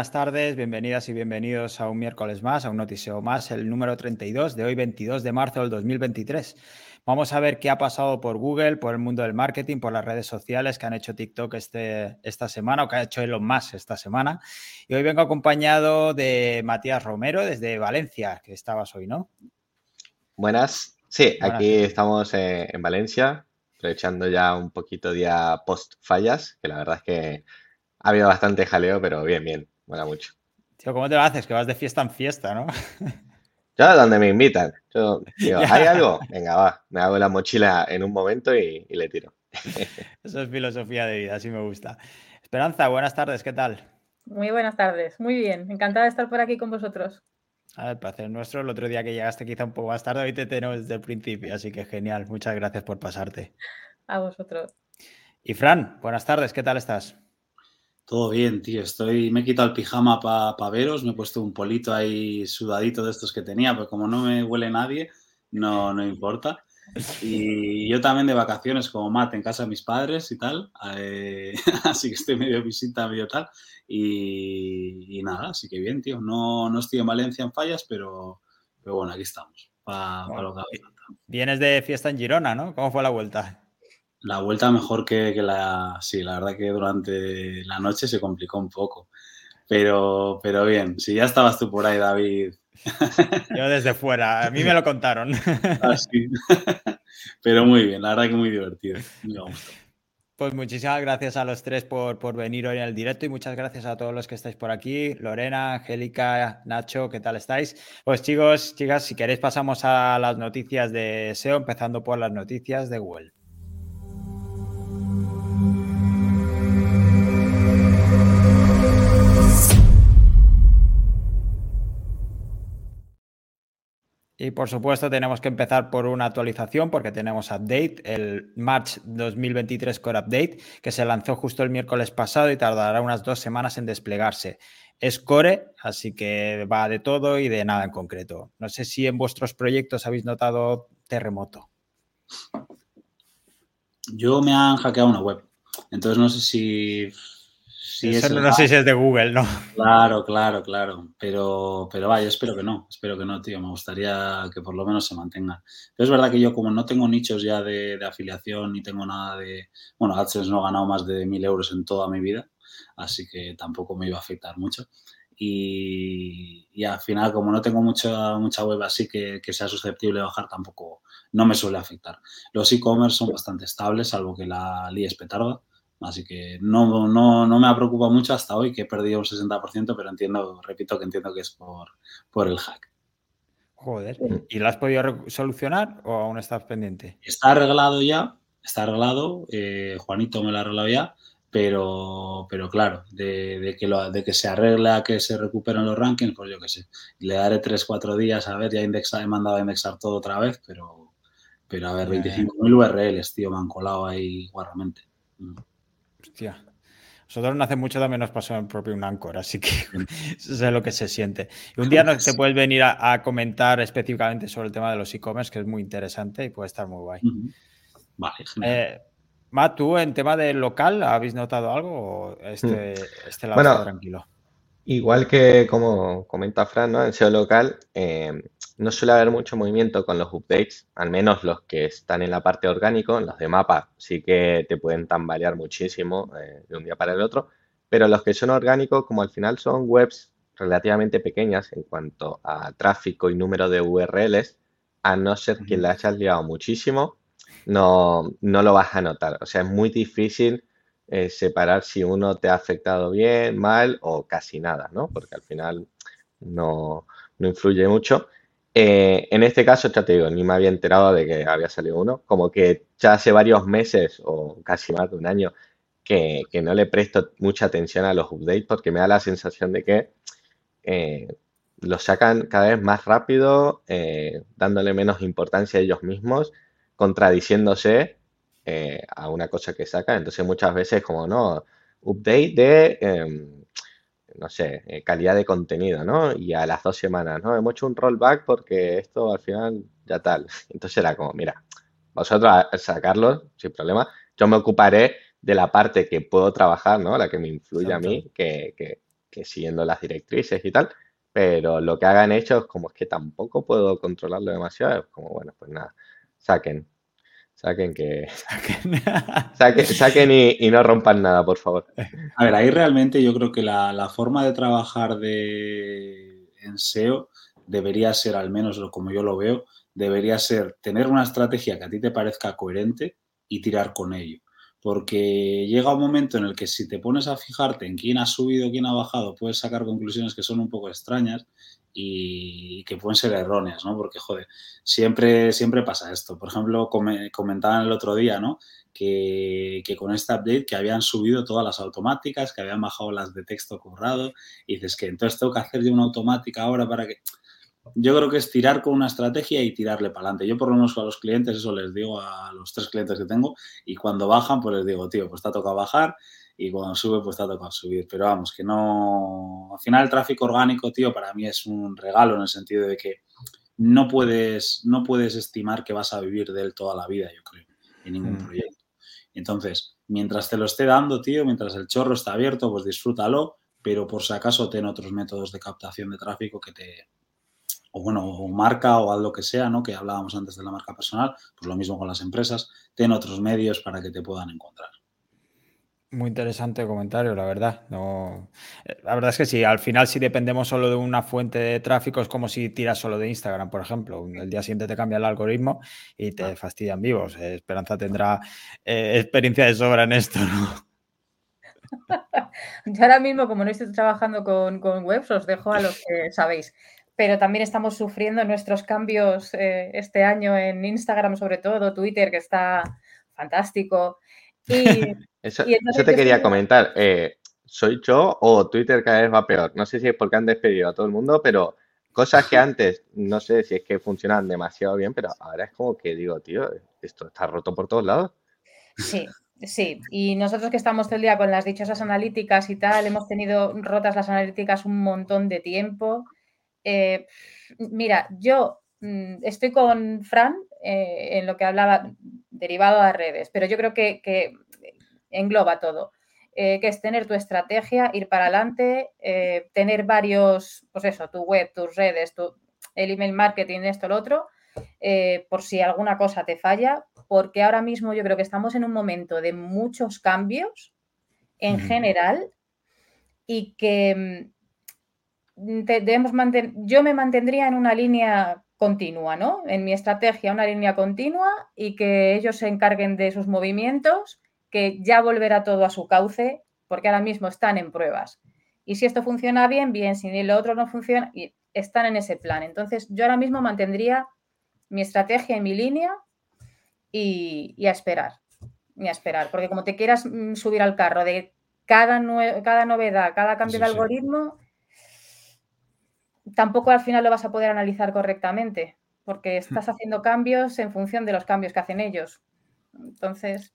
buenas tardes, bienvenidas y bienvenidos a un miércoles más, a un noticiero más, el número 32 de hoy, 22 de marzo del 2023. Vamos a ver qué ha pasado por Google, por el mundo del marketing, por las redes sociales que han hecho TikTok este, esta semana o que ha hecho Elon Musk esta semana. Y hoy vengo acompañado de Matías Romero desde Valencia, que estabas hoy, ¿no? Buenas. Sí, aquí estamos eh, en Valencia, aprovechando ya un poquito día post fallas, que la verdad es que ha habido bastante jaleo, pero bien, bien, mola mucho. Tío, ¿cómo te lo haces? Que vas de fiesta en fiesta, ¿no? Yo donde me invitan. Yo digo, ¿hay algo? Venga, va, me hago la mochila en un momento y, le tiro. Eso es filosofía de vida, así me gusta. Esperanza, buenas tardes, ¿qué tal? Muy buenas tardes, muy bien, encantada de estar por aquí con vosotros. A ver, placer nuestro. El otro día que llegaste quizá un poco más tarde, hoy te tenemos desde el principio, así que genial. Muchas gracias por pasarte. A vosotros. Y Fran, buenas tardes, ¿qué tal estás? Todo bien, tío. Estoy, me he quitado el pijama para veros, me he puesto un polito ahí sudadito de estos que tenía, pero como no me huele nadie, no, no importa. Y yo también de vacaciones como Matt en casa de mis padres y tal, eh, así que estoy medio visita, medio tal. Y, nada, así que bien, tío. No, no estoy en Valencia en fallas, pero, pero bueno, aquí estamos. Para, lo que Vienes de fiesta en Girona, ¿no? ¿Cómo fue la vuelta? La vuelta mejor que, la... Sí, la verdad que durante la noche se complicó un poco. Pero, pero bien, si ya estabas tú por ahí, David. Yo desde fuera, a mí me lo contaron. Ah, pero muy bien, la verdad que muy divertido. Pues muchísimas gracias a los tres por, por, venir hoy en el directo y muchas gracias a todos los que estáis por aquí. Lorena, Angélica, Nacho, ¿qué tal estáis? Pues chicos, chicas, si queréis pasamos a las noticias de SEO, empezando por las noticias de Google. Y por supuesto tenemos que empezar por una actualización porque tenemos update, el March 2023 Core Update, que se lanzó justo el miércoles pasado y tardará unas dos semanas en desplegarse. Es Core, así que va de todo y de nada en concreto. No sé si en vuestros proyectos habéis notado terremoto. Yo me han hackeado una web, entonces no sé si no sé si es de Google, ¿no? Claro, claro, claro. Pero, pero vaya, espero que no. Espero que no, tío. Me gustaría que por lo menos se mantenga. Pero es verdad que yo, como no tengo nichos ya de, afiliación ni tengo nada de. Bueno, AdSense no he ganado más de mil euros en toda mi vida. Así que tampoco me iba a afectar mucho. Y, y al final, como no tengo mucha, mucha web así que, que sea susceptible de bajar, tampoco no me suele afectar. Los e-commerce son bastante estables, salvo que la es petarda Así que no, no, no me ha preocupado mucho hasta hoy, que he perdido un 60%, pero entiendo, repito que entiendo que es por, por el hack. Joder. ¿Y lo has podido solucionar o aún estás pendiente? Está arreglado ya, está arreglado. Eh, Juanito me lo ha arreglado ya, pero, pero claro, de, que lo, de que se arregla, que se recuperen los rankings, pues yo qué sé. Le daré 3-4 días a ver, ya he mandado a indexar todo otra vez, pero, pero a ver, 25.000 URLs, tío, me han colado ahí guarramente. Hostia. Nosotros no hace mucho también nos pasó en propio un Anchor, así que sé lo que se siente. Y un día nos, te puedes venir a, comentar específicamente sobre el tema de los e-commerce, que es muy interesante y puede estar muy guay. Vale, genial. Eh, Matt, ¿tú en tema de local habéis notado algo o este, mm. este lado está tranquilo? Igual que como comenta Fran, ¿no? En SEO local eh, no suele haber mucho movimiento con los updates, al menos los que están en la parte orgánico, los de mapa sí que te pueden tambalear muchísimo eh, de un día para el otro, pero los que son orgánicos, como al final son webs relativamente pequeñas en cuanto a tráfico y número de URLs, a no ser que le hayas liado muchísimo, no, no lo vas a notar. O sea, es muy difícil eh, separar si uno te ha afectado bien, mal o casi nada, ¿no? Porque al final no, influye mucho. Eh, en este caso, ya te digo, ni me había enterado de que había salido uno. Como que ya hace varios meses o casi más de un año que, no le presto mucha atención a los updates porque me da la sensación de que eh, los sacan cada vez más rápido, dándole menos importancia a ellos mismos, contradiciéndose eh, a una cosa que saca. Entonces muchas veces como, no, update de, em, no sé, eh, calidad de contenido, ¿no? Y a las dos semanas, ¿no? Hemos hecho un rollback porque esto al final ya tal. Entonces era como, mira, vosotros a sacarlo sin problema. Yo me ocuparé de la parte que puedo trabajar, ¿no? La que me influye a mí, que, que siguiendo las directrices y tal, pero lo que hagan ellos, como es que tampoco puedo controlarlo demasiado, es como, bueno, pues nada, saquen, saquen que... saquen, saquen y, no rompan nada, por favor. A ver, ahí realmente yo creo que la, forma de trabajar de, en SEO debería ser, al menos como yo lo veo, debería ser tener una estrategia que a ti te parezca coherente y tirar con ello porque llega un momento en el que si te pones a fijarte en quién ha subido, quién ha bajado, puedes sacar conclusiones que son un poco extrañas y que pueden ser erróneas, ¿no? Porque, joder, siempre, siempre pasa esto. Por ejemplo, comentaban el otro día, ¿no? Que, con esta update que habían subido todas las automáticas, que habían bajado las de texto currado, y dices que entonces tengo que hacer yo una automática ahora para que yo creo que es tirar con una estrategia y tirarle para adelante. Yo por lo menos a los clientes eso les digo a los tres clientes que tengo y cuando bajan pues les digo, tío, pues te ha tocado bajar y cuando sube pues ha tocado subir. Pero vamos, que no... Al final el tráfico orgánico, tío, para mí es un regalo en el sentido de que no puedes, no puedes estimar que vas a vivir de él toda la vida, yo creo, en ningún mm. proyecto. Entonces, mientras te lo esté dando, tío, mientras el chorro está abierto, pues disfrútalo, pero por si acaso ten otros métodos de captación de tráfico que te, o bueno, o marca o algo que sea, ¿no? Que hablábamos antes de la marca personal, pues lo mismo con las empresas, ten otros medios para que te puedan encontrar. Muy interesante comentario, la verdad. No, eh, la verdad es que sí, al final si dependemos solo de una fuente de tráfico es como si tiras solo de Instagram, por ejemplo. El día siguiente te cambia el algoritmo y te fastidian vivos. Eh, Esperanza tendrá eh, experiencia de sobra en esto, ¿no? Yo ahora mismo, como no estoy trabajando con, con webs, os dejo a los que sabéis pero también estamos sufriendo nuestros cambios eh, este año en Instagram, sobre todo, Twitter, que está fantástico. Y, eso, te quería comentar. Eh, ¿Soy yo o Twitter cada vez va peor? No sé si es porque han despedido a todo el mundo, pero cosas que antes no sé si es que funcionan demasiado bien, pero ahora es como que digo, tío, esto está roto por todos lados. Sí, Sí, y nosotros que estamos todo el día con las dichosas analíticas y tal, hemos tenido rotas las analíticas un montón de tiempo eh, mira, yo mm, estoy con Fran eh, en lo que hablaba derivado a redes, pero yo creo que, engloba todo. Eh, que es tener tu estrategia, ir para adelante, tener varios, pues eso, tu web, tus redes, tu, el email marketing, esto, lo otro, por si alguna cosa te falla, porque ahora mismo yo creo que estamos en un momento de muchos cambios en general y que mm, debemos yo me mantendría en una línea continua, ¿no? En mi estrategia, una línea continua y que ellos se encarguen de sus movimientos, que ya volverá todo a su cauce, porque ahora mismo están en pruebas. Y si esto funciona bien, bien, si lo otro no funciona, y están en ese plan. Entonces, yo ahora mismo mantendría mi estrategia y mi línea y, a esperar, y a esperar, porque como te quieras mm, subir al carro de cada, cada novedad, cada cambio de algoritmo, tampoco al final lo vas a poder analizar correctamente, porque estás hmm. haciendo cambios en función de los cambios que hacen ellos. Entonces,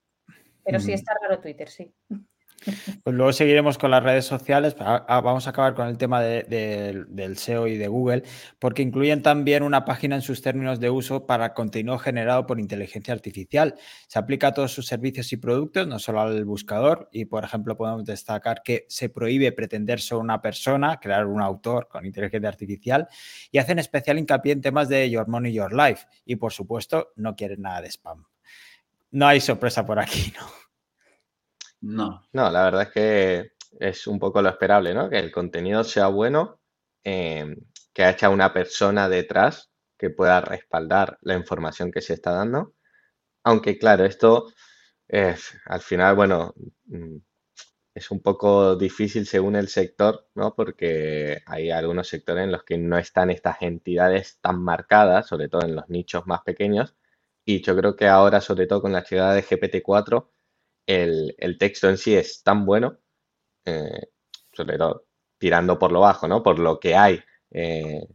pero sí está raro Twitter, sí. Pues luego seguiremos con las redes sociales. Vamos a acabar con el tema del SEO y de Google, porque incluyen también una página en sus términos de uso para contenido generado por inteligencia artificial. Se aplica a todos sus servicios y productos, no solo al buscador. Y, por ejemplo, podemos destacar que se prohíbe pretender ser una persona, crear un autor con inteligencia artificial, y hacen especial hincapié en temas de Your Money, Your Life. Y, por supuesto, no quieren nada de spam. No hay sorpresa por aquí, ¿no? No. No, la verdad es que es un poco lo esperable, ¿no? Que el contenido sea bueno, em, que haya una persona detrás que pueda respaldar la información que se está dando. Aunque claro, esto es, al final, bueno, mm, es un poco difícil según el sector, ¿no? Porque hay algunos sectores en los que no están estas entidades tan marcadas, sobre todo en los nichos más pequeños. Y yo creo que ahora, sobre todo con la llegada de GPT-4, el, texto en sí es tan bueno, eh, sobre todo tirando por lo bajo, ¿no? Por lo que hay eh,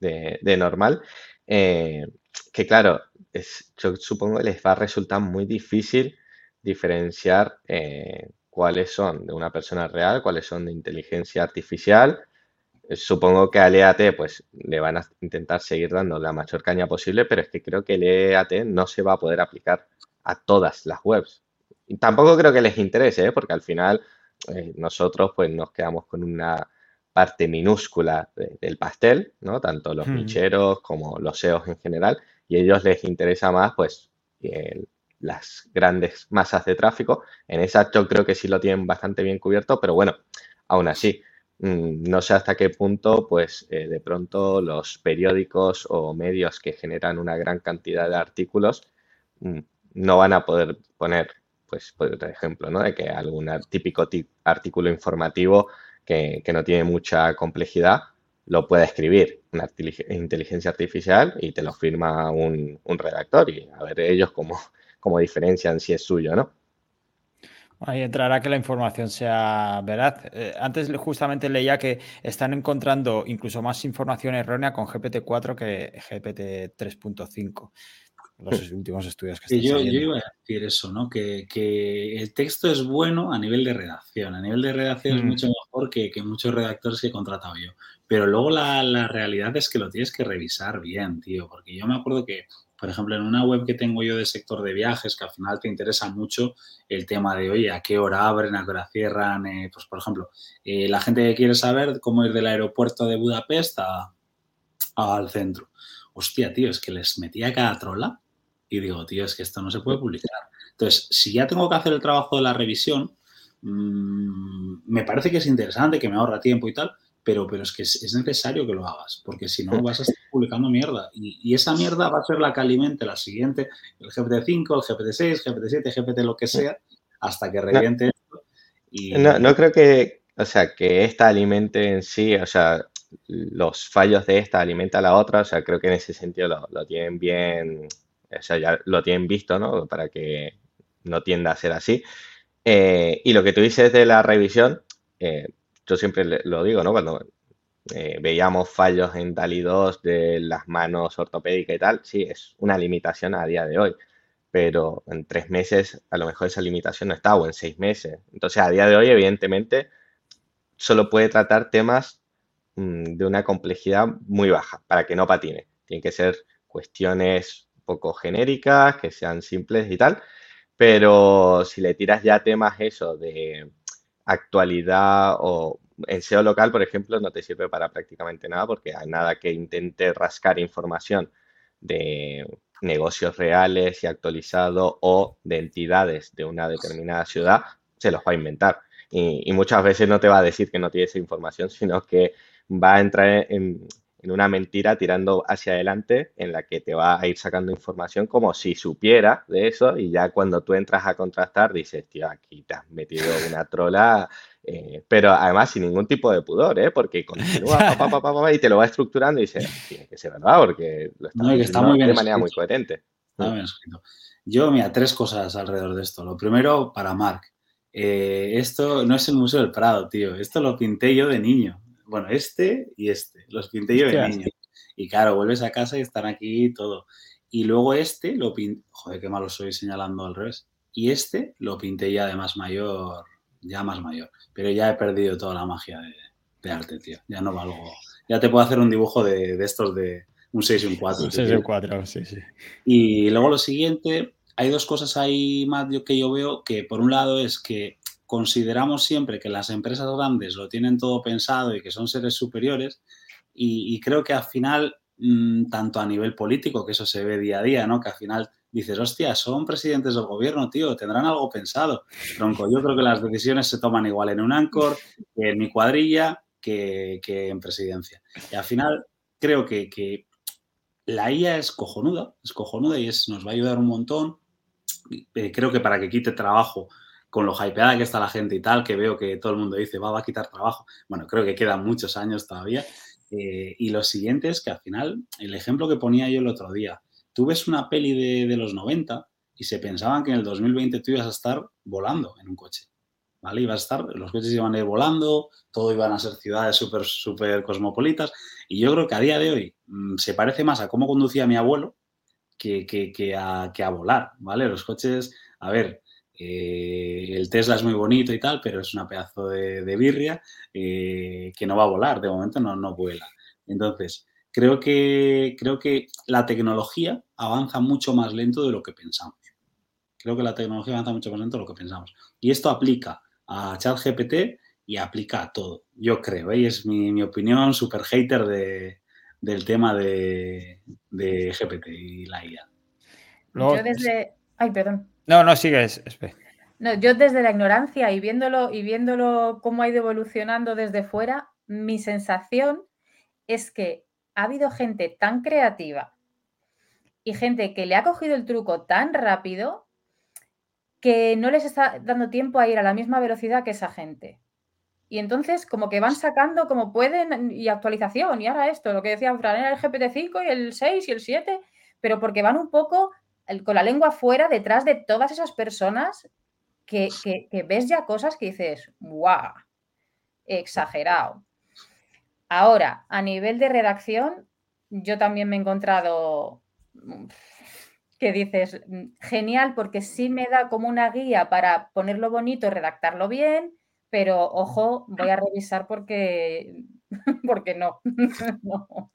de, normal, eh, que claro, yo supongo que les va a resultar muy difícil diferenciar cuáles son de una persona real, cuáles son de inteligencia artificial. Supongo que al EAT pues le van a intentar seguir dando la mayor caña posible, pero es que creo que el EAT no se va a poder aplicar a todas las webs tampoco creo que les interese, ¿eh? porque al final eh, nosotros pues nos quedamos con una parte minúscula del pastel, ¿no? Tanto los ficheros como los SEOs en general, y a ellos les interesa más, pues, las grandes masas de tráfico. En esa yo creo que sí lo tienen bastante bien cubierto, pero bueno, aún así, mm, no sé hasta qué punto, pues, eh, de pronto los periódicos o medios que generan una gran cantidad de artículos mm, no van a poder poner, pues, por ejemplo, ¿no? De que algún típico artículo informativo que, no tiene mucha complejidad, lo puede escribir una inteligencia artificial y te lo firma un, redactor y a ver ellos cómo, cómo, diferencian si es suyo, ¿no? Ahí entrará que la información sea veraz. Eh, antes justamente leía que están encontrando incluso más información errónea con GPT-4 que GPT 3.5 los últimos estudios que yo, yo, iba a decir eso, ¿no? Que, el texto es bueno a nivel de redacción. A nivel de redacción es mm. mucho mejor que, muchos redactores que he contratado yo. Pero luego la, realidad es que lo tienes que revisar bien, tío. Porque yo me acuerdo que, por ejemplo, en una web que tengo yo de sector de viajes, que al final te interesa mucho el tema de, oye, a qué hora abren, a qué hora cierran. Eh, pues, por ejemplo, eh, la gente que quiere saber cómo ir del aeropuerto de Budapest al centro. Hostia, tío, es que les metía cada trola y digo, tío, es que esto no se puede publicar. Entonces, si ya tengo que hacer el trabajo de la revisión, mm, me parece que es interesante, que me ahorra tiempo y tal, pero, pero es que es, necesario que lo hagas, porque si no vas a estar publicando mierda. Y, esa mierda va a ser la que alimente la siguiente, el GPT-5, el GPT-6, GPT-7, GPT lo que sea, hasta que reviente esto. No, no creo que, o sea, que esta alimente en sí, o sea, los fallos de esta alimenta a la otra, o sea, creo que en ese sentido lo, lo tienen bien o sea, ya lo tienen visto, ¿no? Para que no tienda a ser así. Eh, y lo que tú dices de la revisión, eh, yo siempre lo digo, ¿no? Cuando eh, veíamos fallos en DALI 2 de las manos ortopédicas y tal, sí, es una limitación a día de hoy, pero en tres meses a lo mejor esa limitación no está, o en seis meses. Entonces, a día de hoy, evidentemente, solo puede tratar temas mm, de una complejidad muy baja para que no patine. Tienen que ser cuestiones poco genéricas, que sean simples y tal, pero si le tiras ya temas eso de actualidad o en SEO local, por ejemplo, no te sirve para prácticamente nada porque hay nada que intente rascar información de negocios reales y actualizado o de entidades de una determinada ciudad, se los va a inventar. Y, y, muchas veces no te va a decir que no tiene esa información, sino que va a entrar en, en una mentira tirando hacia adelante en la que te va a ir sacando información como si supiera de eso y ya cuando tú entras a contrastar dices, tío, aquí te has metido una trola, eh, pero además sin ningún tipo de pudor, ¿eh? porque continúa y te lo va estructurando y dices, tiene que ser verdad porque lo está, muy bien de manera muy coherente. Yo, mira, tres cosas alrededor de esto. Lo primero, para Mark. Eh, esto no es el Museo del Prado, tío. Esto lo pinté yo de niño bueno, este y este, los pinté yo de niño. Y claro, vuelves a casa y están aquí todo. Y luego este lo pinté, joder, qué malo soy señalando al revés. Y este lo pinté ya de más mayor, ya más mayor. Pero ya he perdido toda la magia de, arte, tío. Ya no valgo. Ya te puedo hacer un dibujo de, estos de un 6 y un 4. Un 6 y un 4, sí, sí. Y luego lo siguiente, hay dos cosas ahí más que yo veo que por un lado es que consideramos siempre que las empresas grandes lo tienen todo pensado y que son seres superiores y, creo que al final, mm, tanto a nivel político, que eso se ve día a día, ¿no? Que al final dices, hostia, son presidentes del gobierno, tío, tendrán algo pensado. Tronco, yo creo que las decisiones se toman igual en un Anchor, que en mi cuadrilla, que, en presidencia. Y al final creo que, que, la IA es cojonuda, es cojonuda y es, nos va a ayudar un montón. Eh, creo que para que quite trabajo con lo hypeada que está la gente y tal, que veo que todo el mundo dice, va, a quitar trabajo. Bueno, creo que quedan muchos años todavía. Eh, y lo siguiente es que al final, el ejemplo que ponía yo el otro día, tú ves una peli de, los 90 y se pensaban que en el 2020 tú ibas a estar volando en un coche. ¿Vale? Ibas a estar, los coches iban a ir volando, todo iban a ser ciudades súper, súper cosmopolitas. Y yo creo que a día de hoy mm, se parece más a cómo conducía mi abuelo que, que, a, que a volar, ¿vale? Los coches, a ver, eh, el Tesla es muy bonito y tal, pero es una pedazo de, birria eh, que no va a volar, de momento no, no vuela. Entonces, creo que, creo que la tecnología avanza mucho más lento de lo que pensamos. Creo que la tecnología avanza mucho más lento de lo que pensamos. Y esto aplica a ChatGPT y aplica a todo. Yo creo, ¿eh? y es mi, opinión super hater de, del tema de, GPT y la IA. yo desde... Ay, perdón. No, no, sigues. No, yo desde la ignorancia y viéndolo, y viéndolo cómo ha ido evolucionando desde fuera, mi sensación es que ha habido gente tan creativa y gente que le ha cogido el truco tan rápido que no les está dando tiempo a ir a la misma velocidad que esa gente. Y entonces como que van sacando como pueden y actualización y ahora esto, lo que decía Fran, era el GPT-5 y el 6 y el 7, pero porque van un poco con la lengua fuera detrás de todas esas personas que, ves ya cosas que dices, ¡guau! Exagerado. Ahora, a nivel de redacción, yo también me he encontrado que dices, genial, porque sí me da como una guía para ponerlo bonito, redactarlo bien, pero ojo, voy a revisar porque, porque no. no.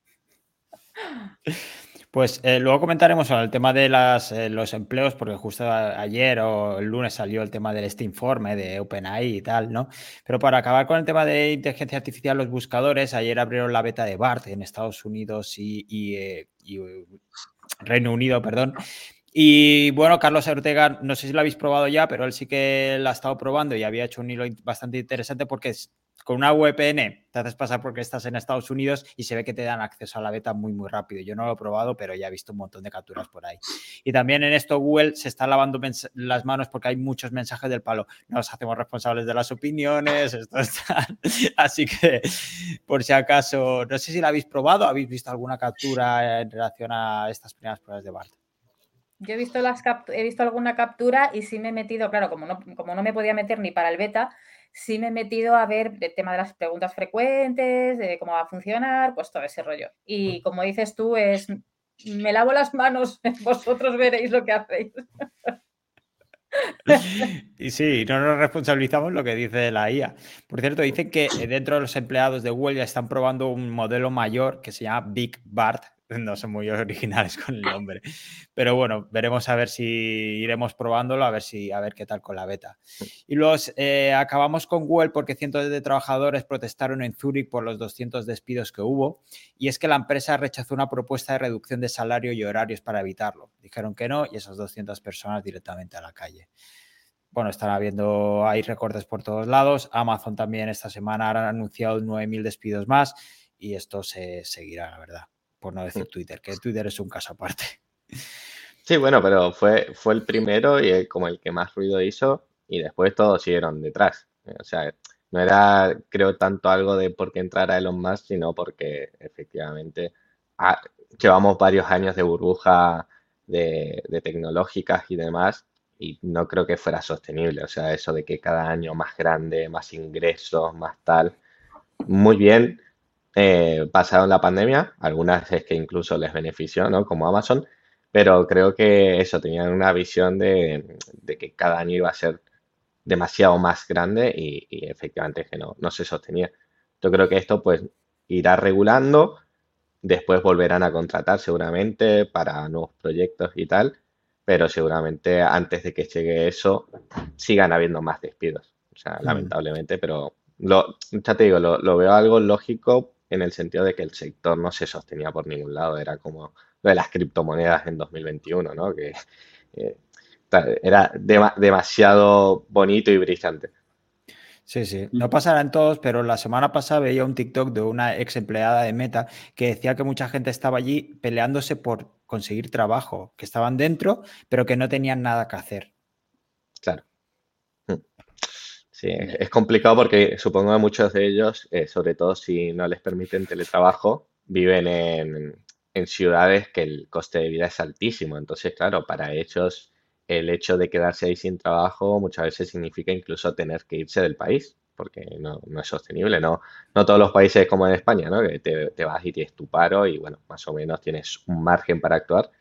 Pues eh, luego comentaremos el tema de las, eh, los empleos, porque justo ayer o el lunes salió el tema del este informe de OpenAI y tal, ¿no? Pero para acabar con el tema de inteligencia artificial, los buscadores, ayer abrieron la beta de BART en Estados Unidos y, eh, Reino Unido, perdón. Y bueno, Carlos Ortega, no sé si lo habéis probado ya, pero él sí que la ha estado probando y había hecho un hilo bastante interesante porque con una VPN te haces pasar porque estás en Estados Unidos y se ve que te dan acceso a la beta muy, muy rápido. Yo no lo he probado, pero ya he visto un montón de capturas por ahí. Y también en esto Google se está lavando las manos porque hay muchos mensajes del palo. Nos hacemos responsables de las opiniones, esto está. Así que, por si acaso, no sé si la habéis probado, ¿habéis visto alguna captura en relación a estas primeras pruebas de BART? Yo he visto, las he visto alguna captura y sí me he metido, claro, como no, como no me podía meter ni para el beta, sí me he metido a ver el tema de las preguntas frecuentes, de cómo va a funcionar, pues todo ese rollo. Y como dices tú, es me lavo las manos, vosotros veréis lo que hacéis. Y sí, no nos responsabilizamos lo que dice la IA. Por cierto, dicen que dentro de los empleados de Google ya están probando un modelo mayor que se llama Big Bart, no son muy originales con el nombre. Pero bueno, veremos a ver si iremos probándolo, a ver si a ver qué tal con la beta. Y los eh, acabamos con Google porque cientos de trabajadores protestaron en Zurich por los 200 despidos que hubo. Y es que la empresa rechazó una propuesta de reducción de salario y horarios para evitarlo. Dijeron que no y esas 200 personas directamente a la calle. Bueno, están habiendo, hay recortes por todos lados. Amazon también esta semana ha anunciado 9.000 despidos más y esto se seguirá, la verdad por no decir Twitter, que Twitter es un caso aparte. Sí, bueno, pero fue, fue el primero y como el que más ruido hizo y después todos siguieron detrás. O sea, no era, creo, tanto algo de por qué entrar a Elon Musk, sino porque efectivamente llevamos varios años de burbuja de, de, tecnológicas y demás y no creo que fuera sostenible. O sea, eso de que cada año más grande, más ingresos, más tal. Muy bien, eh, pasaron la pandemia, algunas es que incluso les benefició, ¿no? Como Amazon, pero creo que eso, tenían una visión de, que cada año iba a ser demasiado más grande y, efectivamente que no, no se sostenía. Yo creo que esto pues irá regulando, después volverán a contratar seguramente para nuevos proyectos y tal, pero seguramente antes de que llegue eso sigan habiendo más despidos. O sea, mm. lamentablemente, pero lo, ya te digo, lo, lo, veo algo lógico en el sentido de que el sector no se sostenía por ningún lado, era como lo de las criptomonedas en 2021, ¿no? Que eh, era demasiado bonito y brillante. Sí, sí, no pasará en todos, pero la semana pasada veía un TikTok de una ex empleada de Meta que decía que mucha gente estaba allí peleándose por conseguir trabajo, que estaban dentro, pero que no tenían nada que hacer. Claro. Sí, es complicado porque supongo que muchos de ellos, eh, sobre todo si no les permiten teletrabajo, viven en, ciudades que el coste de vida es altísimo. Entonces, claro, para ellos el hecho de quedarse ahí sin trabajo muchas veces significa incluso tener que irse del país, porque no, es sostenible. No, no todos los países como en España, ¿no? que te vas y tienes tu paro y bueno, más o menos tienes un margen para actuar.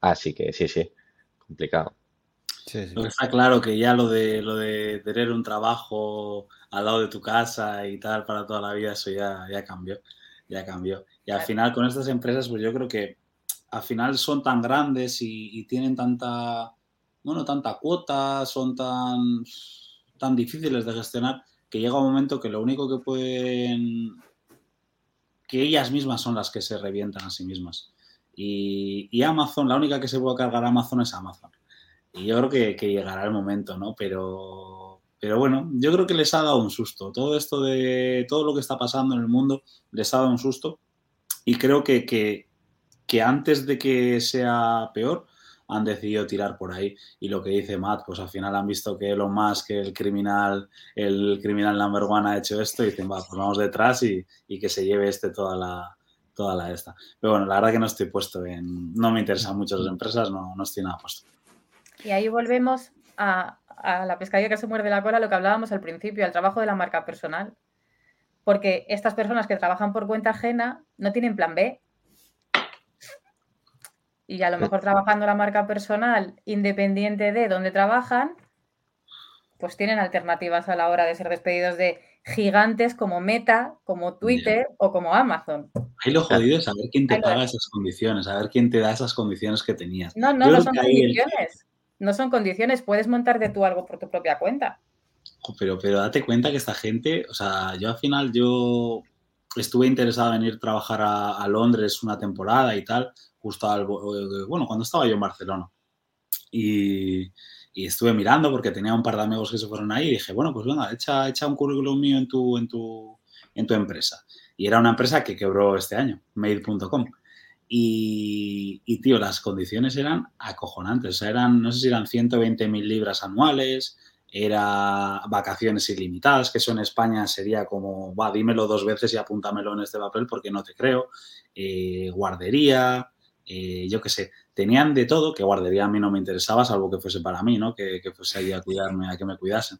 Así que sí, sí, complicado. Está claro que ya lo de, lo de tener un trabajo al lado de tu casa y tal para toda la vida, eso ya, ya cambió, ya cambió. Y al final con estas empresas, pues yo creo que al final son tan grandes y, tienen tanta, bueno, tanta cuota, son tan, tan difíciles de gestionar que llega un momento que lo único que pueden, que ellas mismas son las que se revientan a sí mismas. Y, Amazon, la única que se puede cargar a Amazon es Amazon. Y yo creo que, que llegará el momento, ¿no? Pero pero bueno, yo creo que les ha dado un susto. Todo esto de todo lo que está pasando en el mundo les ha dado un susto. Y creo que, que, antes de que sea peor, han decidido tirar por ahí. Y lo que dice Matt, pues al final han visto que lo más que el criminal, el criminal number one ha hecho esto y dicen, va, pues vamos detrás y, que se lleve este toda la, toda la esta. Pero bueno, la verdad que no estoy puesto en, no me interesan mucho las empresas, no, no estoy nada puesto. Y ahí volvemos a, a la pescadilla que se muerde la cola lo que hablábamos al principio, al trabajo de la marca personal. Porque estas personas que trabajan por cuenta ajena no tienen plan B. Y a lo mejor trabajando la marca personal, independiente de dónde trabajan, pues tienen alternativas a la hora de ser despedidos de gigantes como Meta, como Twitter o como Amazon. Ahí lo jodido es saber quién te paga esas condiciones, saber quién te da esas condiciones que tenías. No, no, no son condiciones no son condiciones, puedes montar de tú algo por tu propia cuenta. Pero, pero date cuenta que esta gente, o sea, yo al final yo estuve interesado en ir a trabajar a, Londres una temporada y tal, justo al, bueno, cuando estaba yo en Barcelona. Y, estuve mirando porque tenía un par de amigos que se fueron ahí y dije, bueno, pues venga, echa, echa un currículum mío en tu, en tu, en tu empresa. Y era una empresa que quebró este año, made.com. Y, tío, las condiciones eran acojonantes. O sea, eran, no sé si eran 120 mil libras anuales, era vacaciones ilimitadas, que eso en España sería como, va, dímelo dos veces y apúntamelo en este papel porque no te creo. Eh, guardería, eh, yo qué sé, tenían de todo, que guardería a mí no me interesaba, salvo que fuese para mí, ¿no? Que, fuese ahí a cuidarme, a que me cuidasen.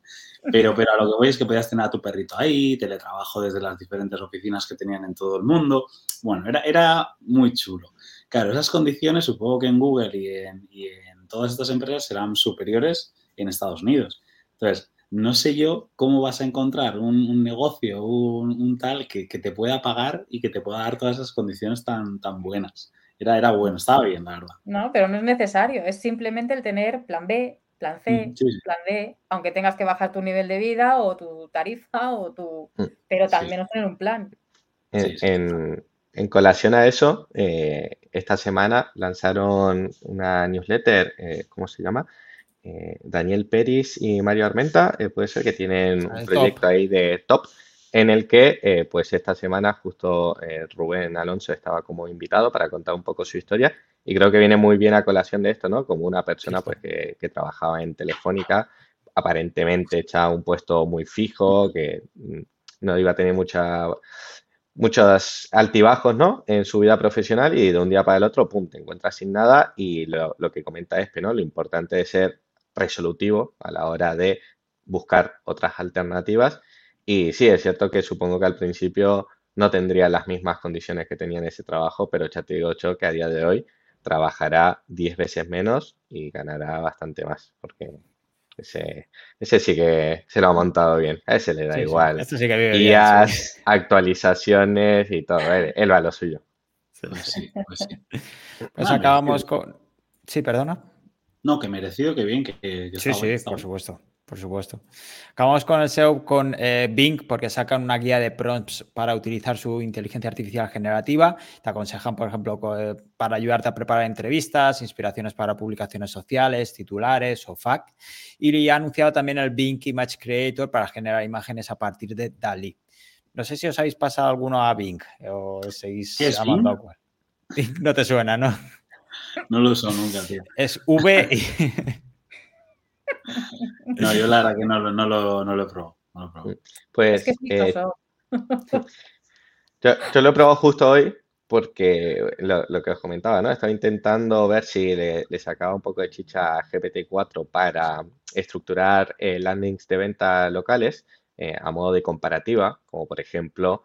Pero, pero a lo que voy es que podías tener a tu perrito ahí, teletrabajo desde las diferentes oficinas que tenían en todo el mundo. Bueno, era, era muy chulo. Claro, esas condiciones supongo que en Google y en, todas estas empresas serán superiores en Estados Unidos. Entonces, no sé yo cómo vas a encontrar un, negocio, un, tal que, que, te pueda pagar y que te pueda dar todas esas condiciones tan, tan buenas era, era bueno, estaba bien, la verdad. No, pero no es necesario, es simplemente el tener plan B, plan C, plan D, aunque tengas que bajar tu nivel de vida o tu tarifa o tu... Mm, pero también tener un plan. En, colación a eso, eh, esta semana lanzaron una newsletter, eh, ¿cómo se llama? Eh, Daniel Peris y Mario Armenta, puede ser que tienen un proyecto ahí de top en el que eh, pues esta semana justo eh, Rubén Alonso estaba como invitado para contar un poco su historia y creo que viene muy bien a colación de esto, ¿no? Como una persona pues que, trabajaba en Telefónica, aparentemente echaba un puesto muy fijo, que mm, no iba a tener mucha, muchos altibajos, ¿no? En su vida profesional y de un día para el otro, pum, te encuentras sin nada y lo, que comenta Espe, ¿no? Lo importante es ser resolutivo a la hora de buscar otras alternativas y sí, es cierto que supongo que al principio no tendría las mismas condiciones que tenía en ese trabajo, pero ya te digo, que a día de hoy trabajará 10 veces menos y ganará bastante más, porque ese, ese sí que se lo ha montado bien. A ese le da igual. Sí. Guías, actualizaciones y todo. Él, va a lo suyo. Pues sí, pues sí. Pues acabamos con. Sí, perdona. No, que merecido, que bien, que, que Sí, sí, por supuesto. Por supuesto. Acabamos con el SEO con eh, Bing porque sacan una guía de prompts para utilizar su inteligencia artificial generativa. Te aconsejan, por ejemplo, eh, para ayudarte a preparar entrevistas, inspiraciones para publicaciones sociales, titulares o FAQ. Y ha anunciado también el Bing Image Creator para generar imágenes a partir de DALI. No sé si os habéis pasado alguno a Bing o seguís llamando a cual. No te suena, ¿no? No lo uso nunca, tío. Es V. No, yo la verdad que no, no, lo, no lo he probado. Pues eh, yo, lo he probado justo hoy porque lo, que os comentaba, ¿no? Estaba intentando ver si le, sacaba un poco de chicha a GPT-4 para estructurar eh, landings de venta locales eh, a modo de comparativa, como por ejemplo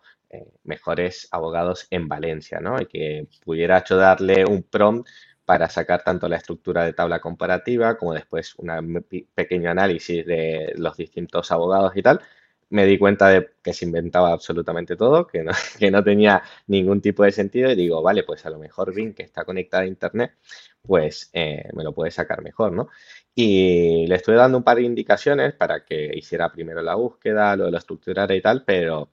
mejores abogados en Valencia, ¿no? Y que pudiera yo darle un prompt para sacar tanto la estructura de tabla comparativa como después un pequeño análisis de los distintos abogados y tal, me di cuenta de que se inventaba absolutamente todo, que no, tenía ningún tipo de sentido y digo, vale, pues a lo mejor Bing, que está conectada a Internet, pues eh, me lo puede sacar mejor, ¿no? y le estuve dando un par de indicaciones para que hiciera primero la búsqueda, lo de la estructurara y tal, pero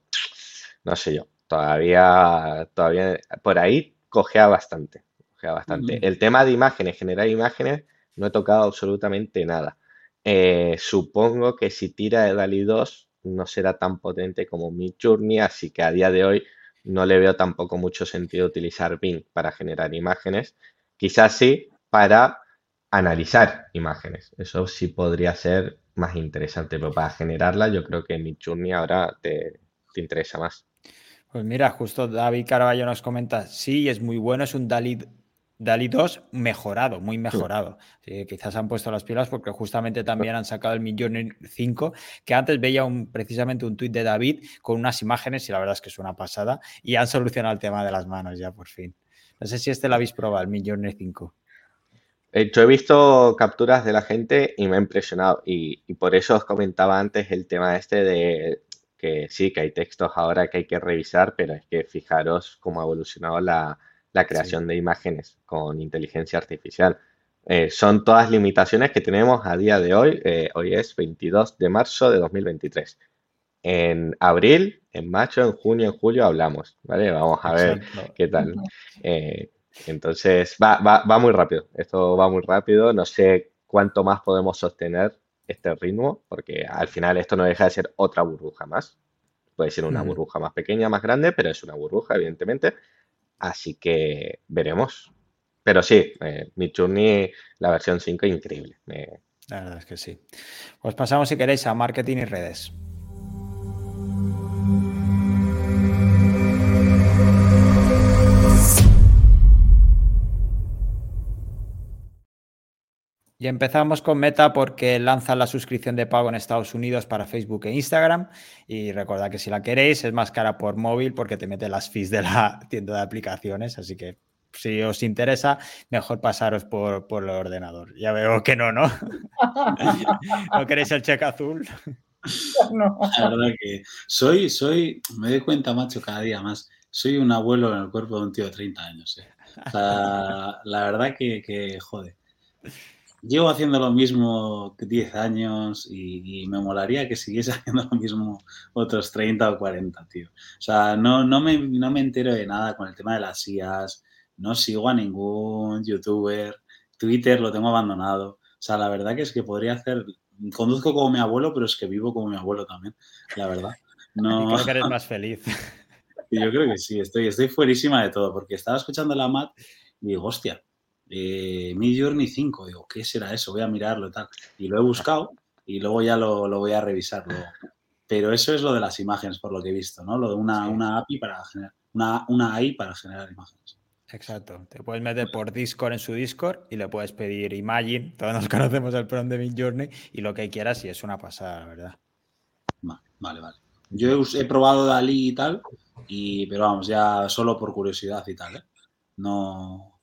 no sé yo, todavía, todavía por ahí cogea bastante, bastante. El tema de imágenes, generar imágenes, no he tocado absolutamente nada. Eh, supongo que si tira de DALI 2 no será tan potente como Midjourney, así que a día de hoy no le veo tampoco mucho sentido utilizar Bing para generar imágenes. Quizás sí para analizar imágenes. Eso sí podría ser más interesante, pero para generarla yo creo que Midjourney ahora te, interesa más. Pues mira, justo David Carballo nos comenta, sí, es muy bueno, es un DALI DALI 2 mejorado, muy mejorado. quizás han puesto las pilas porque justamente también han sacado el Midjourney 5, que antes veía un, precisamente un tuit de David con unas imágenes y la verdad es que es una pasada y han solucionado el tema de las manos ya por fin. No sé si este lo habéis probado, el Midjourney 5. Eh, yo he visto capturas de la gente y me ha impresionado y, y por eso os comentaba antes el tema este de que sí, que hay textos ahora que hay que revisar, pero es que fijaros cómo ha evolucionado la, la creación de imágenes con inteligencia artificial. Eh, son todas limitaciones que tenemos a día de hoy. Eh, hoy es 22 de marzo de 2023. En abril, en mayo, en junio, en julio hablamos, ¿vale? Vamos a ver qué tal. Eh, entonces, va, va, va muy rápido. Esto va muy rápido. No sé cuánto más podemos sostener este ritmo, porque al final esto no deja de ser otra burbuja más. Puede ser una burbuja más pequeña, más grande, pero es una burbuja, evidentemente. Así que veremos. Pero sí, eh, mi Journey, la versión 5, increíble. La verdad es que sí. Pues pasamos, si queréis, a marketing y redes. Y empezamos con Meta porque lanza la suscripción de pago en Estados Unidos para Facebook e Instagram. Y recordad que si la queréis es más cara por móvil porque te mete las fees de la tienda de aplicaciones. Así que si os interesa, mejor pasaros por, por el ordenador. Ya veo que no, ¿no? ¿No queréis el cheque azul? No. La verdad que soy, soy, me doy cuenta, macho, cada día más. Soy un abuelo en el cuerpo de un tío de 30 años. ¿eh? la verdad que, que, joder llevo haciendo lo mismo 10 años y, me molaría que siguiese haciendo lo mismo otros 30 o 40, tío. O sea, no, no, me, no me entero de nada con el tema de las IAS, no sigo a ningún youtuber, Twitter lo tengo abandonado. O sea, la verdad que es que podría hacer, conduzco como mi abuelo, pero es que vivo como mi abuelo también, la verdad. No... creo que eres más feliz. Yo creo que sí, estoy, estoy fuerísima de todo, porque estaba escuchando la MAT y digo, hostia, eh, Journey 5. Digo, ¿qué será eso? Voy a mirarlo y tal. Y lo he buscado y luego ya lo, voy a revisar. Pero eso es lo de las imágenes, por lo que he visto, ¿no? Lo de una, una API para generar, una, una AI para generar imágenes. Exacto. Te puedes meter por Discord en su Discord y le puedes pedir Imagine. Todos nos conocemos el prom de Midjourney y lo que quieras y es una pasada, ¿verdad? Vale, vale. Yo he, probado Dalí y tal, y, pero vamos, ya solo por curiosidad y tal, ¿eh? No,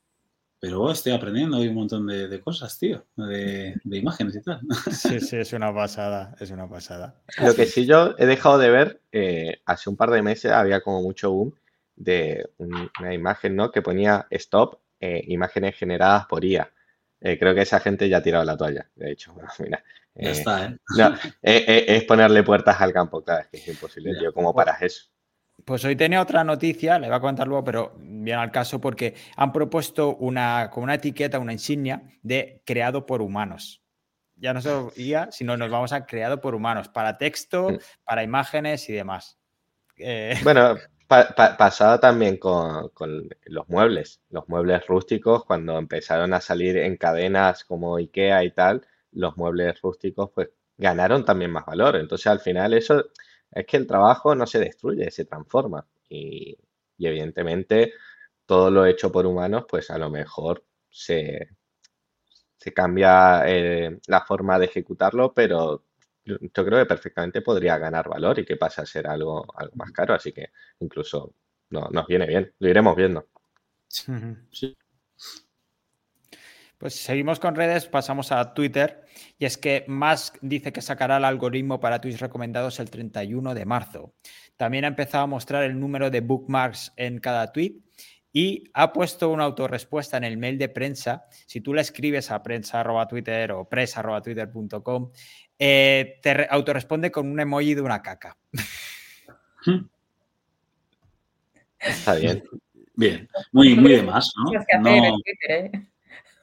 pero estoy aprendiendo hoy un montón de, cosas, tío, de, imágenes y tal. Sí, sí, es una pasada, es una pasada. Lo que sí yo he dejado de ver, eh, hace un par de meses había como mucho boom de una imagen, ¿no? Que ponía stop, eh, imágenes generadas por IA. Eh, creo que esa gente ya ha tirado la toalla, de hecho. mira, ya está, ¿eh? No, es ponerle puertas al campo, claro, es que es imposible, tío, ¿cómo paras eso? Pues hoy tenía otra noticia, le voy a contar luego, pero bien al caso, porque han propuesto una, como una etiqueta, una insignia de creado por humanos. Ya no solo IA, sino nos vamos a creado por humanos, para texto, mm. para imágenes y demás. Eh, bueno, pasado también con, los muebles, los muebles rústicos, cuando empezaron a salir en cadenas como IKEA y tal, los muebles rústicos pues ganaron también más valor. Entonces al final eso es que el trabajo no se destruye, se transforma. Y, evidentemente todo lo hecho por humanos, pues a lo mejor se, se cambia eh, la forma de ejecutarlo, pero yo, creo que perfectamente podría ganar valor y que pasa a ser algo, algo más caro. Así que incluso no, nos viene bien, lo iremos viendo. Sí. Pues seguimos con redes, pasamos a Twitter. Y es que Musk dice que sacará el algoritmo para tweets recomendados el 31 de marzo. También ha empezado a mostrar el número de bookmarks en cada tweet y ha puesto una autorrespuesta en el mail de prensa. Si tú le escribes a prensa.twitter o presa.twitter.com, eh, te autorresponde con un emoji de una caca. Está bien. Bien, muy, muy de más, ¿no? No,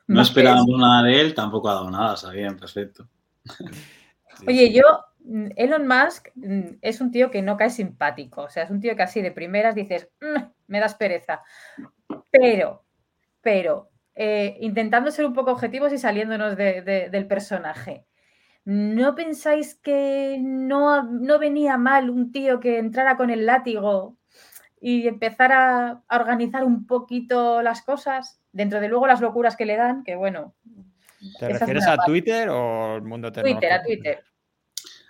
esperábamos nada de él, tampoco ha dado nada, está bien, perfecto. Oye, yo, mm, Elon Musk mm, es un tío que no cae simpático, o sea, es un tío que así de primeras dices, mm, me das pereza. Pero, pero, eh, intentando ser un poco objetivos y saliéndonos del personaje. ¿No pensáis que no, no venía mal un tío que entrara con el látigo y empezar a, organizar un poquito las cosas, dentro de luego las locuras que le dan, que bueno. ¿Te refieres a Twitter o el mundo tecnológico? Twitter, a Twitter.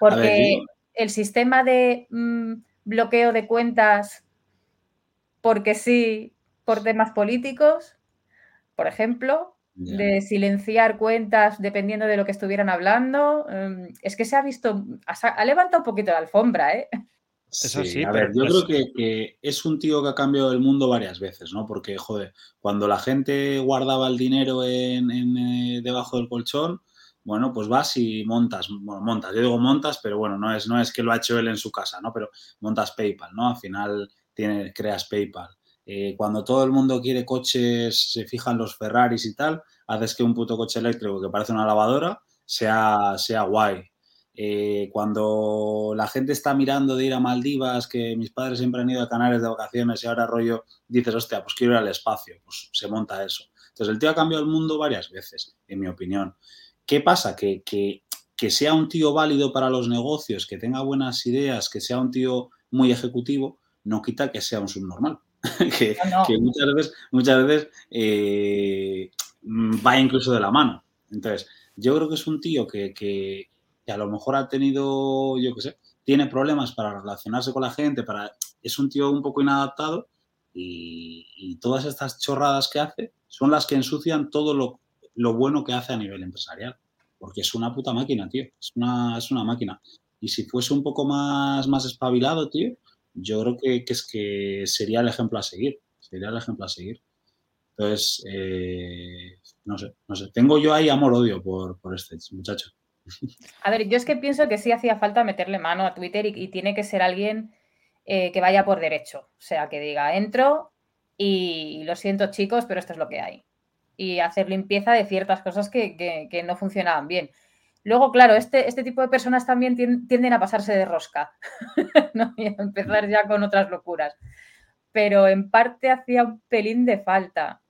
Porque el sistema de mm, bloqueo de cuentas, porque sí, por temas políticos, por ejemplo, de silenciar cuentas dependiendo de lo que estuvieran hablando, mm, es que se ha visto, ha levantado un poquito la alfombra, ¿eh? Eso sí, a ver, yo creo que, es un tío que ha cambiado el mundo varias veces, ¿no? Porque, joder, cuando la gente guardaba el dinero en, eh, debajo del colchón, bueno, pues vas y montas, bueno, montas, yo digo montas, pero bueno, no es, no es que lo ha hecho él en su casa, ¿no? Pero montas PayPal, ¿no? Al final tiene, creas PayPal. Eh, cuando todo el mundo quiere coches, se fijan los Ferraris y tal, haces que un puto coche eléctrico que parece una lavadora sea, sea guay. Eh, cuando la gente está mirando de ir a Maldivas, que mis padres siempre han ido a Canarias de vacaciones y ahora rollo, dices, hostia, pues quiero ir al espacio, pues se monta eso. Entonces el tío ha cambiado el mundo varias veces, en mi opinión. ¿Qué pasa? Que, que, sea un tío válido para los negocios, que tenga buenas ideas, que sea un tío muy ejecutivo, no quita que sea un subnormal. que, muchas veces, muchas veces eh, va incluso de la mano. Entonces, yo creo que es un tío que, que a lo mejor ha tenido, yo qué sé, tiene problemas para relacionarse con la gente, para, es un tío un poco inadaptado y, todas estas chorradas que hace son las que ensucian todo lo, lo, bueno que hace a nivel empresarial. Porque es una puta máquina, tío. Es una, es una máquina. Y si fuese un poco más, más espabilado, tío, yo creo que, que es que sería el ejemplo a seguir. Sería el ejemplo a seguir. Entonces, eh, no sé, no sé. Tengo yo ahí amor-odio por, por este muchacho. A ver, yo es que pienso que sí hacía falta meterle mano a Twitter y, tiene que ser alguien eh, que vaya por derecho. O sea, que diga, entro y lo siento chicos, pero esto es lo que hay. Y hacer limpieza de ciertas cosas que, no funcionaban bien. Luego, claro, este, este tipo de personas también tienden a pasarse de rosca y a empezar ya con otras locuras. Pero en parte hacía un pelín de falta.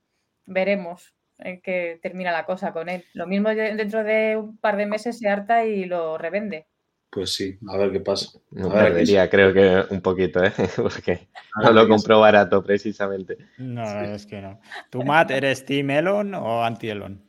Veremos en que termina la cosa con él. Lo mismo dentro de un par de meses se harta y lo revende. Pues sí, a ver qué pasa. No perdería, creo que un poquito, ¿eh? porque no lo compró barato precisamente. No, es que no. ¿Tú, Matt, eres Team Elon o anti-Elon?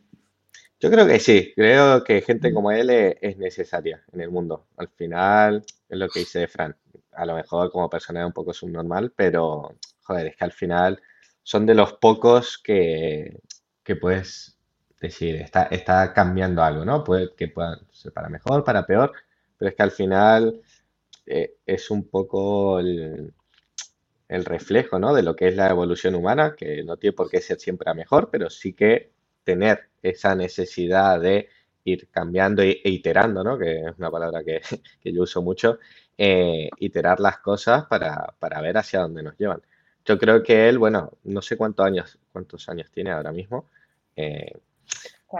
Yo creo que sí, creo que gente como él es, necesaria en el mundo. Al final, es lo que dice Fran. A lo mejor como persona es un poco subnormal, pero joder, es que al final son de los pocos que, que puedes decir, está, está cambiando algo, ¿no? Puede que pueda ser para mejor, para peor, pero es que al final eh, es un poco el, reflejo, ¿no? De lo que es la evolución humana, que no tiene por qué ser siempre a mejor, pero sí que tener esa necesidad de ir cambiando e iterando, ¿no? Que es una palabra que, yo uso mucho, eh, iterar las cosas para, para ver hacia dónde nos llevan. Yo creo que él, bueno, no sé cuántos años, cuántos años tiene ahora mismo, eh,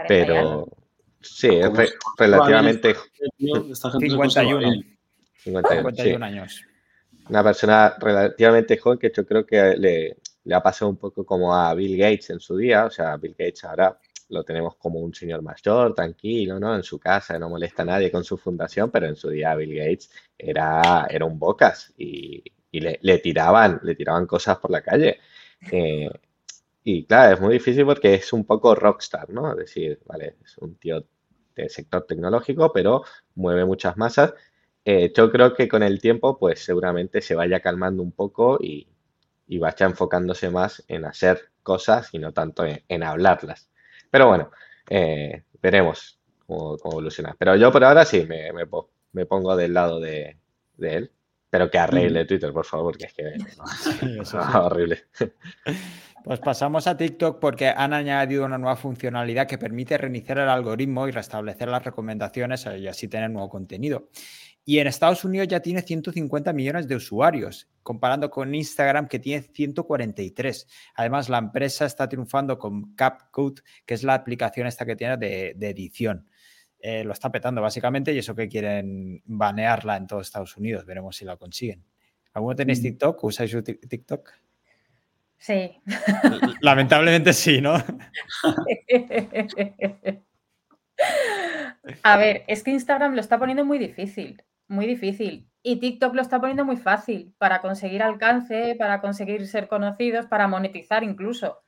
pero sí, es relativamente... 51. 51, años. Una persona relativamente joven que yo creo que le, le ha pasado un poco como a Bill Gates en su día, o sea, Bill Gates ahora lo tenemos como un señor mayor, tranquilo, ¿no? En su casa, no molesta a nadie con su fundación, pero en su día Bill Gates era, era un bocas y, y le, tiraban, le tiraban cosas por la calle. Eh, y claro, es muy difícil porque es un poco rockstar, ¿no? Es decir, vale, es un tío del sector tecnológico, pero mueve muchas masas. Eh, yo creo que con el tiempo, pues seguramente se vaya calmando un poco y, y vaya enfocándose más en hacer cosas y no tanto en, hablarlas. Pero bueno, eh, veremos cómo, evoluciona. Pero yo por ahora sí me, me, pongo del lado de, de él. Pero que arregle Twitter, por favor, que es que es horrible. Pues pasamos a TikTok porque han añadido una nueva funcionalidad que permite reiniciar el algoritmo y restablecer las recomendaciones y así tener nuevo contenido. Y en Estados Unidos ya tiene 150 millones de usuarios, comparando con Instagram que tiene 143. Además, la empresa está triunfando con CapCut, que es la aplicación esta que tiene de, edición. Eh, lo está petando básicamente y eso que quieren banearla en todo Estados Unidos. Veremos si la consiguen. ¿Alguno tenéis mm. TikTok? ¿Usáis TikTok? Sí. Lamentablemente sí, ¿no? A ver, es que Instagram lo está poniendo muy difícil muy difícil. Y TikTok lo está poniendo muy fácil para conseguir alcance, para conseguir ser conocidos, para monetizar incluso.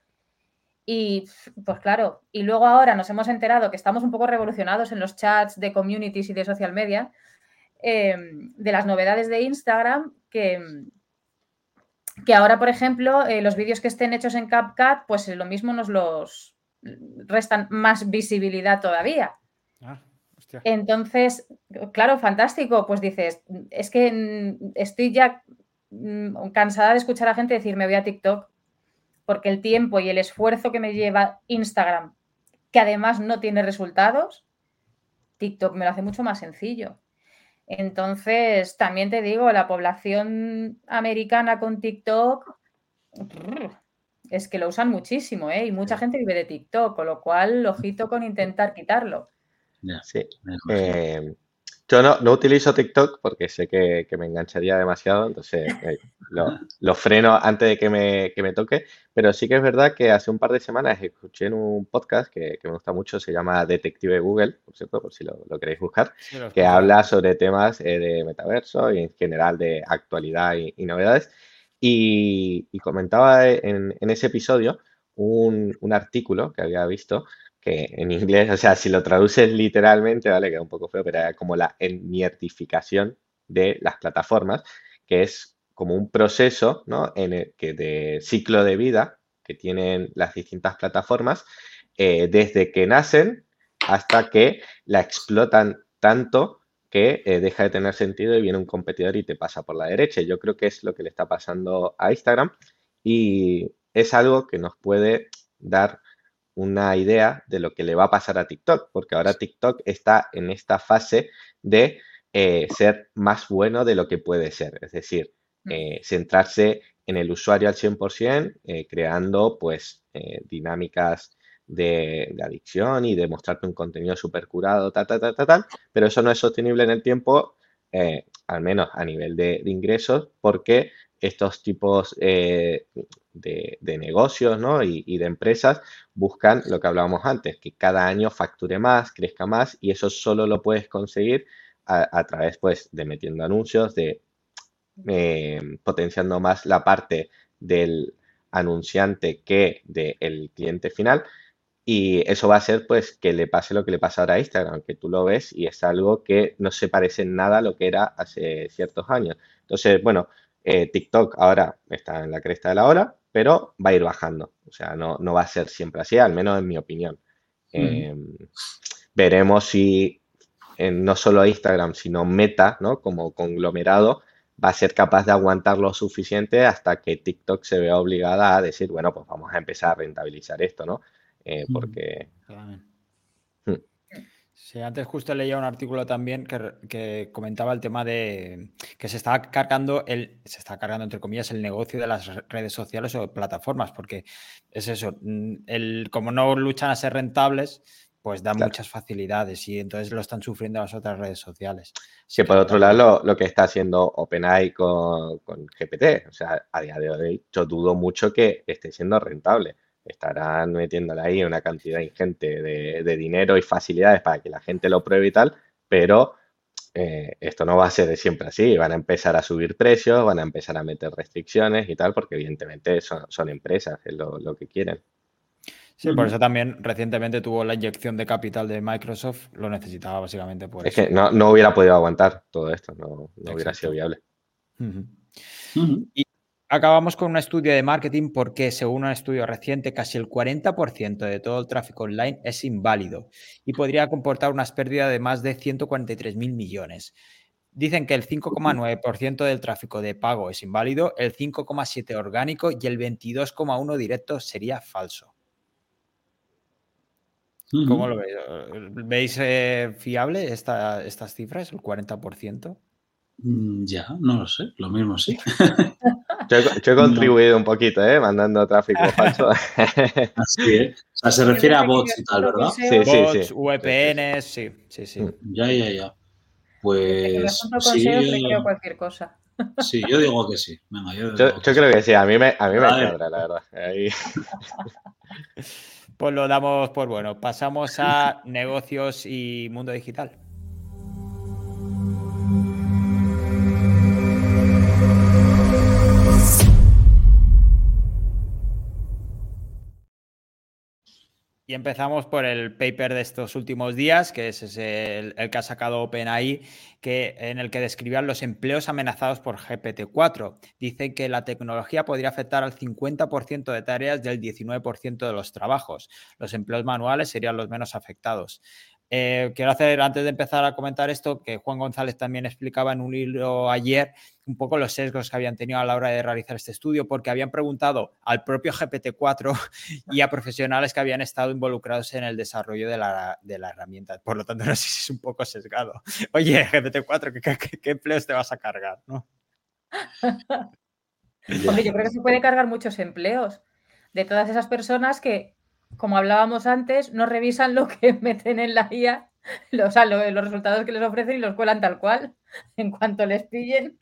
Y pues claro, y luego ahora nos hemos enterado que estamos un poco revolucionados en los chats de communities y de social media, em, de las novedades de Instagram, que, que ahora, por ejemplo, eh, los vídeos que estén hechos en CapCut, pues lo mismo nos los restan más visibilidad todavía. Ah. Entonces, claro, fantástico. Pues dices, es que mm, estoy ya mm, cansada de escuchar a gente decir me voy a TikTok porque el tiempo y el esfuerzo que me lleva Instagram, que además no tiene resultados, TikTok me lo hace mucho más sencillo. Entonces, también te digo, la población americana con TikTok es que lo usan muchísimo, ¿eh? Y mucha gente vive de TikTok, con lo cual, ojito con intentar quitarlo. Sí. Eh, yo no, no, utilizo TikTok porque sé que, me engancharía demasiado, entonces eh, lo, freno antes de que me, me, toque, pero sí que es verdad que hace un par de semanas escuché en un podcast que, me gusta mucho, se llama Detective Google, por cierto, por si lo, queréis buscar, que habla sobre temas eh, de metaverso y en general de actualidad y, novedades. Y, comentaba en, en, ese episodio un, un artículo que había visto en inglés, o sea, si lo traduces literalmente, ¿vale? Queda un poco feo, pero era como la enmiertificación de las plataformas, que es como un proceso, ¿no? En el que de ciclo de vida que tienen las distintas plataformas, eh, desde que nacen hasta que la explotan tanto que eh, deja de tener sentido y viene un competidor y te pasa por la derecha. Yo creo que es lo que le está pasando a Instagram y es algo que nos puede dar una idea de lo que le va a pasar a TikTok, porque ahora TikTok está en esta fase de eh, ser más bueno de lo que puede ser, es decir, mm. eh, centrarse en el usuario al 100%, eh, creando pues dinámicas de, adicción y de mostrarte un contenido súper curado, tal, tal, tal, tal, pero eso no es sostenible en el tiempo, al menos a nivel de ingresos, porque estos tipos eh, de, negocios y, de empresas buscan lo que hablábamos antes, que cada año facture más, crezca más y eso solo lo puedes conseguir a, través pues, de metiendo anuncios, de eh, potenciando más la parte del anunciante que del cliente final. Y eso va a hacer pues que le pase lo que le pasa ahora a Instagram, que tú lo ves y es algo que no se parece en nada a lo que era hace ciertos años. Entonces, bueno, eh, TikTok ahora está en la cresta de la ola, pero va a ir bajando. O sea, no, no va a ser siempre así, al menos en mi opinión. Em, veremos si no solo Instagram, sino Meta, ¿no? Como conglomerado, va a ser capaz de aguantar lo suficiente hasta que TikTok se vea obligada a decir, bueno, pues vamos a empezar a rentabilizar esto, ¿no? Eh, porque... Sí, antes justo leía un artículo también que, comentaba el tema de que se está cargando el, se está cargando entre comillas el negocio de las redes sociales o plataformas, porque es eso, mm, el, como no luchan a ser rentables, pues dan muchas facilidades y entonces lo están sufriendo las otras redes sociales. Sí, por otro lado, lo, que está haciendo OpenAI con, con GPT, o sea, a día de hoy yo dudo mucho que esté siendo rentable estarán metiéndole ahí una cantidad ingente de, dinero y facilidades para que la gente lo pruebe y tal, pero eh, esto no va a ser de siempre así, van a empezar a subir precios, van a empezar a meter restricciones y tal, porque evidentemente son, empresas, es lo, que quieren. Sí, por eso también recientemente tuvo la inyección de capital de Microsoft, lo necesitaba básicamente por es que no, no, hubiera podido aguantar todo esto, no, hubiera sido viable. Y Acabamos con un estudio de marketing porque, según un estudio reciente, casi el 40% de todo el tráfico online es inválido y podría comportar unas pérdidas de más de 143 mil millones. Dicen que el 5,9% del tráfico de pago es inválido, el 5,7% orgánico y el 22,1% directo sería falso. ¿Cómo lo veis? ¿Veis eh, fiable estas cifras, el 40%? Mm, ya, no lo sé, lo mismo sí. Yo, he contribuido un poquito, ¿eh? Mandando tráfico falso. Así es. O sea, se refiere a bots y tal, ¿verdad? Sí, sí, sí. VPNs, sí, sí, sí. Ya, ya, ya. Pues. Sí, creo cualquier cosa. Sí, yo digo que sí. Venga, yo, yo, creo que sí, a mí me, a mí me cuadra, la verdad. Ahí. Pues lo damos por bueno. Pasamos a negocios y mundo digital. Y empezamos por el paper de estos últimos días, que es el, que ha sacado OpenAI, que, en el que describían los empleos amenazados por GPT-4. Dice que la tecnología podría afectar al 50% de tareas del 19% de los trabajos. Los empleos manuales serían los menos afectados. Eh, quiero hacer, antes de empezar a comentar esto, que Juan González también explicaba en un libro ayer un poco los sesgos que habían tenido a la hora de realizar este estudio, porque habían preguntado al propio GPT-4 y a profesionales que habían estado involucrados en el desarrollo de la, herramienta. Por lo tanto, no sé si es un poco sesgado. Oye, GPT-4, ¿qué, empleos te vas a cargar? ¿no? Yo creo que se puede cargar muchos empleos de todas esas personas que como hablábamos antes, no revisan lo que meten en la IA, los, resultados que les ofrecen y los cuelan tal cual, en cuanto les pillen.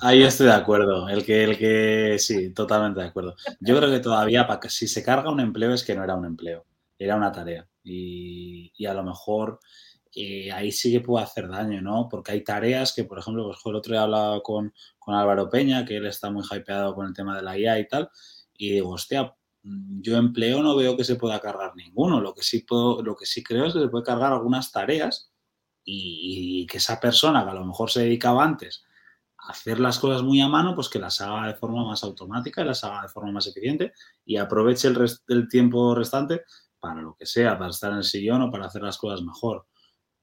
Ahí estoy de acuerdo, el que, el que sí, totalmente de acuerdo. Yo creo que todavía si se carga un empleo es que no era un empleo, era una tarea. Y, a lo mejor eh, ahí sí que puede hacer daño, ¿no? Porque hay tareas que, por ejemplo, pues, el otro día hablaba con, con Álvaro Peña, que él está muy hypeado con el tema de la IA y tal, y digo, hostia, yo empleo no veo que se pueda cargar ninguno. Lo que sí, puedo, lo que sí creo es que se puede cargar algunas tareas y, que esa persona que a lo mejor se dedicaba antes a hacer las cosas muy a mano, pues que las haga de forma más automática y las haga de forma más eficiente y aproveche el, el tiempo restante para lo que sea, para estar en el sillón o para hacer las cosas mejor.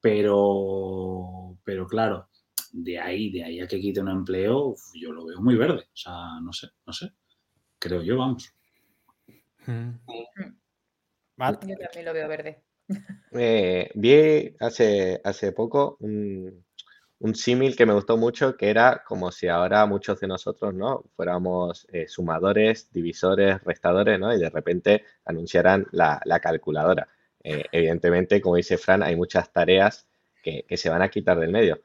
Pero, pero claro, de ahí, de ahí a que quite un empleo, yo lo veo muy verde. O sea, no sé, no sé. Creo yo, vamos. Mm. Yo también lo veo verde. Eh, vi hace, hace poco un, símil que me gustó mucho, que era como si ahora muchos de nosotros ¿no? fuéramos eh, sumadores, divisores, restadores, ¿no? y de repente anunciaran la, calculadora. Eh, evidentemente, como dice Fran, hay muchas tareas que, se van a quitar del medio.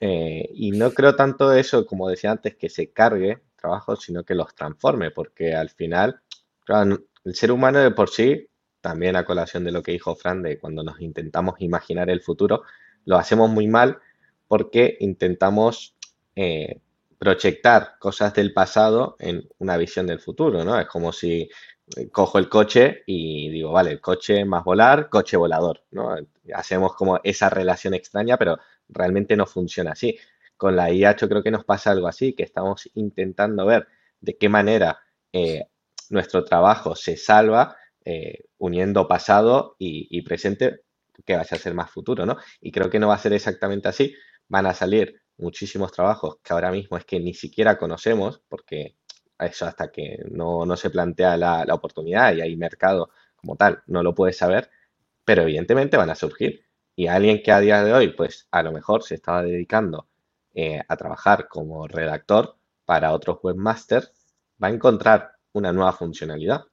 y no creo tanto eso, como decía antes, que se cargue trabajo, sino que los transforme, porque al final, el ser humano de por sí, también a colación de lo que dijo Fran, de cuando nos intentamos imaginar el futuro, lo hacemos muy mal porque intentamos eh, proyectar cosas del pasado en una visión del futuro, ¿no? Es como si eh, cojo el coche y digo, vale, el coche más volar, coche volador, ¿no? Hacemos como esa relación extraña, pero realmente no funciona así. Con la IA yo creo que nos pasa algo así, que estamos intentando ver de qué manera eh, nuestro trabajo se salva eh, uniendo pasado y, presente que vaya a ser más futuro, ¿no? Y creo que no va a ser exactamente así. Van a salir muchísimos trabajos que ahora mismo es que ni siquiera conocemos, porque eso hasta que no, se plantea la, oportunidad y hay mercado como tal, no lo puedes saber, pero evidentemente van a surgir. Y alguien que a día de hoy, pues a lo mejor se estaba dedicando eh, a trabajar como redactor para otros webmasters, va a encontrar una nueva funcionalidad.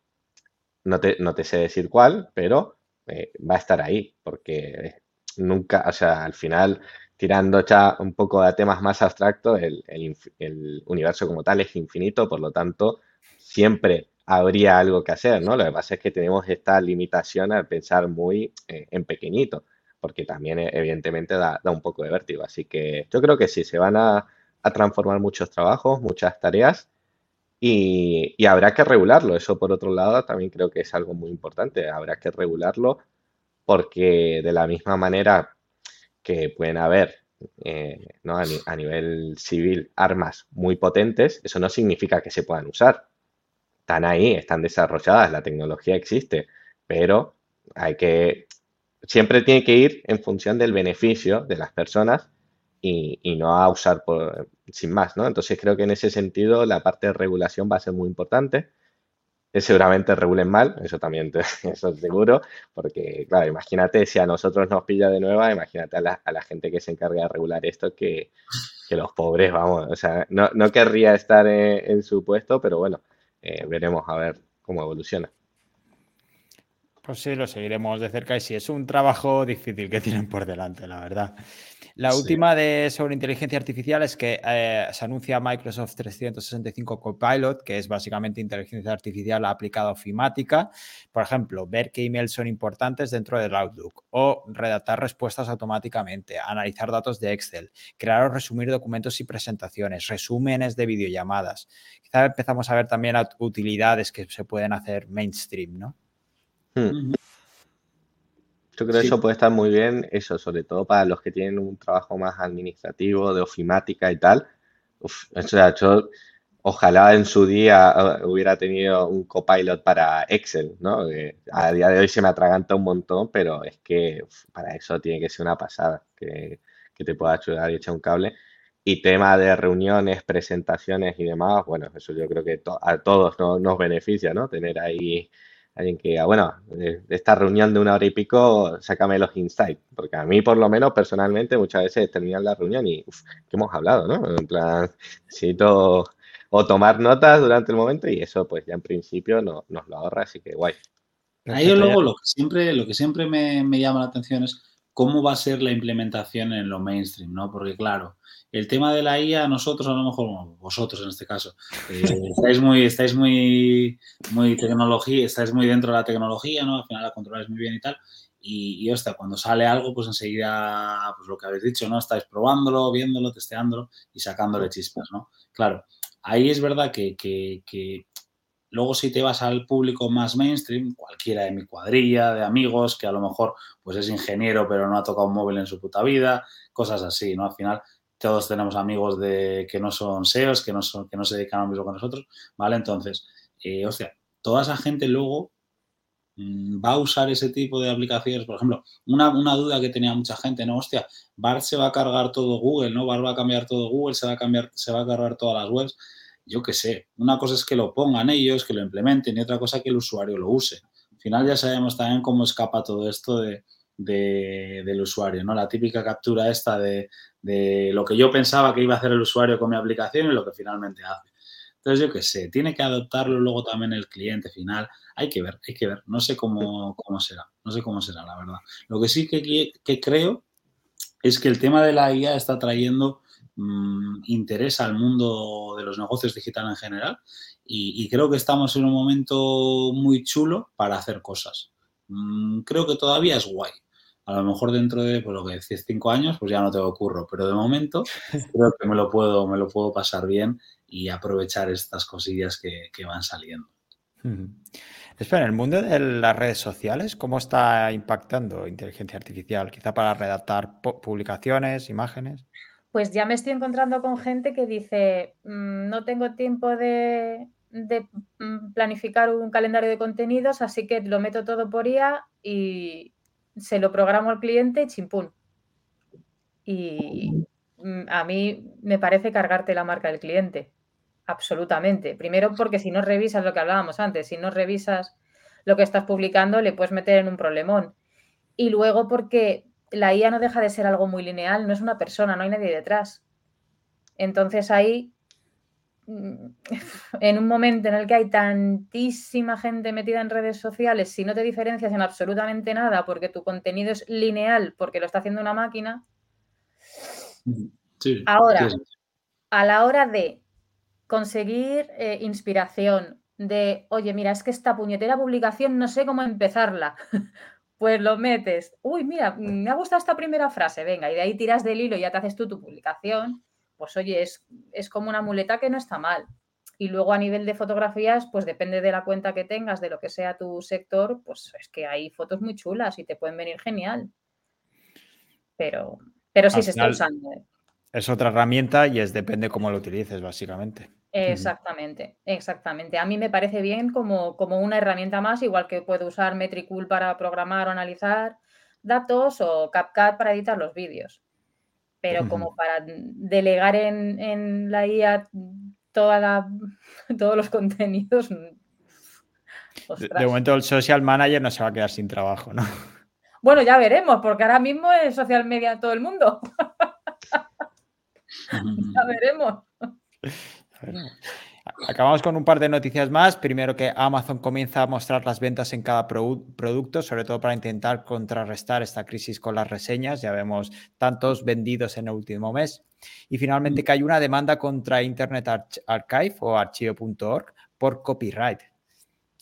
No te, no te sé decir cuál, pero eh, va a estar ahí, porque nunca, o sea, al final, tirando ya un poco a temas más abstractos, el, universo como tal es infinito, por lo tanto, siempre habría algo que hacer, ¿no? Lo que pasa es que tenemos esta limitación al pensar muy eh, en pequeñito, porque también eh, evidentemente da, un poco de vértigo. Así que yo creo que sí, se van a, a transformar muchos trabajos, muchas tareas y, habrá que regularlo. Eso, por otro lado, también creo que es algo muy importante. Habrá que regularlo porque de la misma manera que pueden haber eh, a, nivel civil armas muy potentes, eso no significa que se puedan usar. Están ahí, están desarrolladas, la tecnología existe, pero hay que, siempre tiene que ir en función del beneficio de las personas y, no a usar por, sin más, ¿no? Entonces creo que en ese sentido la parte de regulación va a ser muy importante seguramente regulen mal, eso también, te, eso seguro, porque claro, imagínate si a nosotros nos pilla de nueva, imagínate a la, a la gente que se encarga de regular esto, que, que los pobres, vamos, o sea, no, no querría estar en, en, su puesto, pero bueno, eh, veremos a ver cómo evoluciona. Pues sí, lo seguiremos de cerca y sí, es un trabajo difícil que tienen por delante, la verdad. La sí. última de sobre inteligencia artificial es que eh, se anuncia Microsoft 365 Copilot, que es básicamente inteligencia artificial aplicada a ofimática. Por ejemplo, ver qué emails son importantes dentro del Outlook o redactar respuestas automáticamente, analizar datos de Excel, crear o resumir documentos y presentaciones, resúmenes de videollamadas. Quizá empezamos a ver también utilidades que se pueden hacer mainstream, ¿no? Hmm. Yo creo que eso puede estar muy bien, eso, sobre todo para los que tienen un trabajo más administrativo, de ofimática y tal. Uf, o sea, yo ojalá en su día eh, hubiera tenido un copilot para Excel, ¿no? Que a día de hoy se me atraganta un montón, pero es que uf, para eso tiene que ser una pasada, que, que te pueda ayudar y echar un cable. Y tema de reuniones, presentaciones y demás, bueno, eso yo creo que to a todos no, nos beneficia, ¿no? Tener ahí alguien que diga, bueno, de esta reunión de una hora y pico, sácame los insights, porque a mí por lo menos personalmente muchas veces terminan la reunión y, uf, ¿qué hemos hablado, no? En plan, necesito o tomar notas durante el momento y eso pues ya en principio no, nos lo ahorra, así que guay. Ahí luego lo que siempre, lo que siempre me, me llama la atención es cómo va a ser la implementación en lo mainstream, ¿no? Porque claro, el tema de la IA, nosotros a lo mejor, bueno, vosotros en este caso, eh, estáis muy, estáis muy, muy tecnología, estáis muy dentro de la tecnología, ¿no? Al final la controláis muy bien y tal. Y, y hostia, cuando sale algo, pues enseguida, pues lo que habéis dicho, ¿no? Estáis probándolo, viéndolo, testeándolo y sacándole chispas, ¿no? Claro, ahí es verdad que, que, que Luego, si te vas al público más mainstream, cualquiera de mi cuadrilla, de amigos, que a lo mejor pues es ingeniero pero no ha tocado un móvil en su puta vida, cosas así, ¿no? Al final, todos tenemos amigos de, que no son SEOs, que no, son, que no se dedican a lo mismo con nosotros, ¿vale? Entonces, eh, hostia, toda esa gente luego mmm, va a usar ese tipo de aplicaciones. Por ejemplo, una, una, duda que tenía mucha gente, ¿no? Hostia, BART se va a cargar todo Google, ¿no? BART va a cambiar todo Google, se va a, cambiar, se va a cargar todas las webs yo qué sé, una cosa es que lo pongan ellos, que lo implementen y otra cosa que el usuario lo use. Al final ya sabemos también cómo escapa todo esto de, de, del usuario, ¿no? La típica captura esta de, de, lo que yo pensaba que iba a hacer el usuario con mi aplicación y lo que finalmente hace. Entonces, yo qué sé, tiene que adoptarlo luego también el cliente final. Hay que ver, hay que ver. No sé cómo, cómo será, no sé cómo será, la verdad. Lo que sí que, que creo es que el tema de la IA está trayendo mmm, interés al mundo de los negocios digitales en general y, y, creo que estamos en un momento muy chulo para hacer cosas. Mmm, creo que todavía es guay. A lo mejor dentro de, pues lo que decís, cinco años, pues ya no tengo curro, pero de momento creo que me lo puedo, me lo puedo pasar bien y aprovechar estas cosillas que, que van saliendo. Hmm. Espera, en el mundo de las redes sociales, ¿cómo está impactando inteligencia artificial? Quizá para redactar publicaciones, imágenes pues ya me estoy encontrando con gente que dice, mmm, no tengo tiempo de, de, mm, planificar un calendario de contenidos, así que lo meto todo por IA y se lo programo al cliente y chimpún. Y mm, a mí me parece cargarte la marca del cliente, absolutamente. Primero porque si no revisas lo que hablábamos antes, si no revisas lo que estás publicando, le puedes meter en un problemón. Y luego porque la IA no deja de ser algo muy lineal, no es una persona, no hay nadie detrás. Entonces ahí, mm, en un momento en el que hay tantísima gente metida en redes sociales, si no te diferencias en absolutamente nada porque tu contenido es lineal, porque lo está haciendo una máquina, sí, ahora, sí. a la hora de conseguir eh, inspiración, de, oye, mira, es que esta puñetera publicación no sé cómo empezarla. Pues lo metes. Uy, mira, me ha gustado esta primera frase, venga, y de ahí tiras del hilo y ya te haces tú tu publicación. Pues oye, es, es como una muleta que no está mal. Y luego a nivel de fotografías, pues depende de la cuenta que tengas, de lo que sea tu sector, pues es que hay fotos muy chulas y te pueden venir genial. Pero, pero sí Al se está usando. ¿eh? Es otra herramienta y es depende cómo lo utilices, básicamente. Exactamente, exactamente. A mí me parece bien como, como una herramienta más, igual que puedo usar Metricool para programar o analizar datos o CapCut para editar los vídeos. pero como para delegar en, la IA toda todos los contenidos. De, momento el social manager no se va a quedar sin trabajo, ¿no? Bueno, ya veremos, porque ahora mismo es social media todo el mundo. ya veremos. Acabamos con un par de noticias más. Primero que Amazon comienza a mostrar las ventas en cada producto, sobre todo para intentar contrarrestar esta crisis con las reseñas. Ya vemos tantos vendidos en el último mes. Y finalmente que hay una demanda contra Internet Archive o archivo.org por copyright.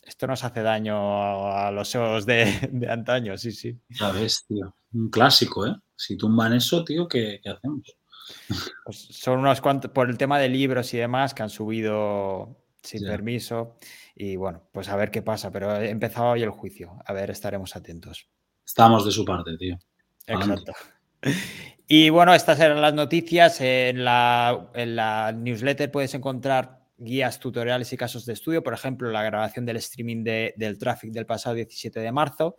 Esto nos hace daño a los ojos de, antaño, sí, sí. Ya ves, tío. Un clásico, ¿eh? Si tumban eso, tío, ¿qué, qué hacemos? Pues son unos cuantos, por el tema de libros y demás, que han subido sin permiso. Y bueno, pues a ver qué pasa, pero he empezado hoy el juicio. A ver, estaremos atentos. Estamos de su parte, tío. Exacto. Y bueno, estas eran las noticias. En la, en la newsletter puedes encontrar guías, tutoriales y casos de estudio. Por ejemplo, la grabación del streaming del tráfico del pasado 17 de marzo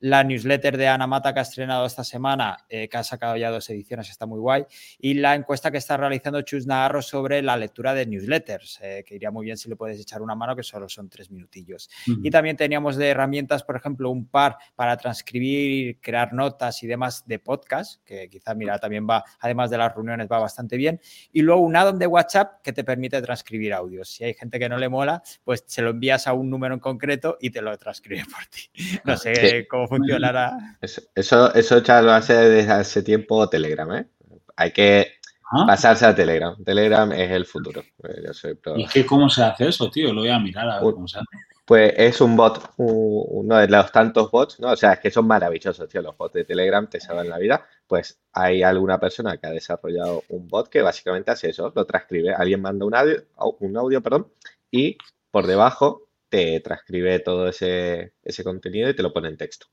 la newsletter de Ana Mata que ha estrenado esta semana, eh, que ha sacado ya dos ediciones, está muy guay, y la encuesta que está realizando Chus Navarro sobre la lectura de newsletters, eh, que iría muy bien si le puedes echar una mano, que solo son tres minutillos. Y también teníamos de herramientas, por ejemplo, un par para transcribir, crear notas y demás de podcast, que quizá, mira, también va, además de las reuniones, va bastante bien. Y luego un add-on de WhatsApp que te permite transcribir audios. Si hay gente que no le mola, pues se lo envías a un número en concreto y te lo transcribe por ti. No sé cómo funcionará. Eso, eso, ya lo hace desde hace tiempo Telegram, ¿eh? Hay que ah. pasarse a Telegram. Telegram es el futuro. ¿Y qué, cómo se hace eso, tío? Lo voy a mirar a ver cómo se hace. Pues es un bot, uno de los tantos bots, ¿no? O sea, es que son maravillosos, tío. Los bots de Telegram te salvan la vida. Pues hay alguna persona que ha desarrollado un bot que básicamente hace eso, lo transcribe. Alguien manda un audio, un audio, perdón, y por debajo te transcribe todo ese, ese contenido y te lo pone en texto.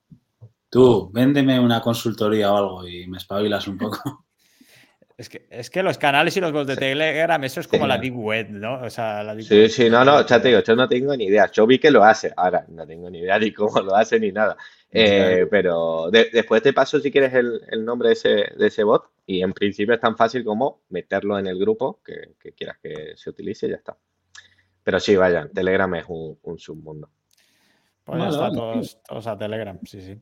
Tú, véndeme una consultoría o algo y me espabilas un poco. Es que, es que los canales y los bots de Telegram, eso es como la Deep Web, ¿no? O sea, la sí, sí, no, no, ya te digo, yo no tengo ni idea. Yo vi que lo hace, ahora no tengo ni idea ni cómo lo hace ni nada. Eh, pero después te paso, si quieres, el, nombre de ese, de ese, bot y en principio es tan fácil como meterlo en el grupo que, quieras que se utilice y ya está. Pero sí, vayan, Telegram es un, submundo. Pues ya está, todos, todos a Telegram, sí, sí.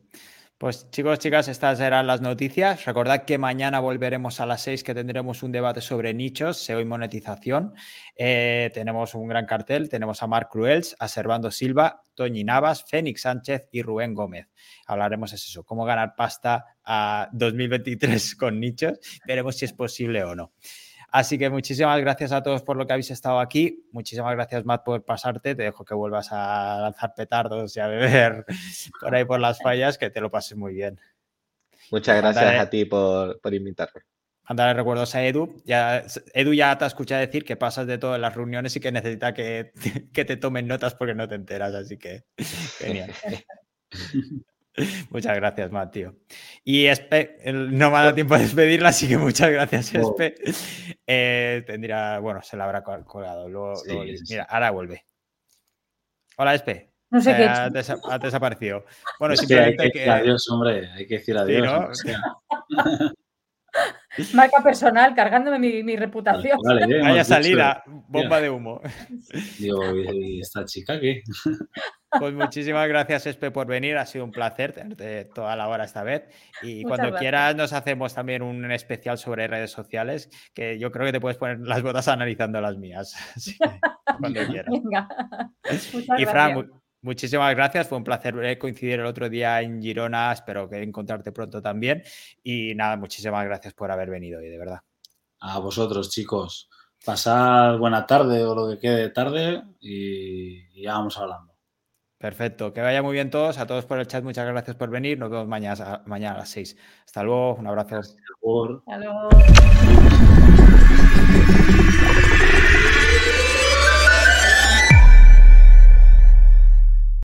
Pues chicos, chicas, estas eran las noticias. Recordad que mañana volveremos a las 6 que tendremos un debate sobre nichos, SEO y monetización. Eh, tenemos un gran cartel, tenemos a Marc Cruels, a Servando Silva, Toñi Navas, Fénix Sánchez y Rubén Gómez. Hablaremos de eso, cómo ganar pasta a 2023 con nichos. Veremos si es posible o no. Así que muchísimas gracias a todos por lo que habéis estado aquí. Muchísimas gracias, Matt, por pasarte. Te dejo que vuelvas a lanzar petardos y a beber por ahí por las fallas, que te lo pases muy bien. Muchas gracias a ti por, por invitarme. Mandarle recuerdos a Edu. Ya, Edu ya te ha escuchado decir que pasas de todas las reuniones y que necesita que, que te tomen notas porque no te enteras. Así que genial. Muchas gracias, Matt, tío. Y Espe, no me ha dado tiempo de despedirla, así que muchas gracias, Espe. Eh, tendría, bueno, se la habrá colgado. Mira, ahora vuelve. Hola, Espe. No sé qué. Ha, desaparecido. Bueno, simplemente hay que, adiós, hombre. Hay que decir adiós. Marca personal, cargándome mi, reputación. Vaya salida, bomba de humo. Digo, ¿y esta chica qué? Pues muchísimas gracias, Espe, por venir. Ha sido un placer tenerte toda la hora esta vez. Y cuando quieras, nos hacemos también un especial sobre redes sociales, que yo creo que te puedes poner las botas analizando las mías. cuando quieras. y Fran, muchísimas gracias. Fue un placer coincidir el otro día en Girona. Espero que encontrarte pronto también. Y nada, muchísimas gracias por haber venido hoy, de verdad. A vosotros, chicos. Pasad buena tarde o lo que quede de tarde y ya vamos hablando. Perfecto, que vaya muy bien todos, a todos por el chat, muchas gracias por venir, nos vemos mañana, mañana a las 6. Hasta luego, un abrazo. Hasta luego.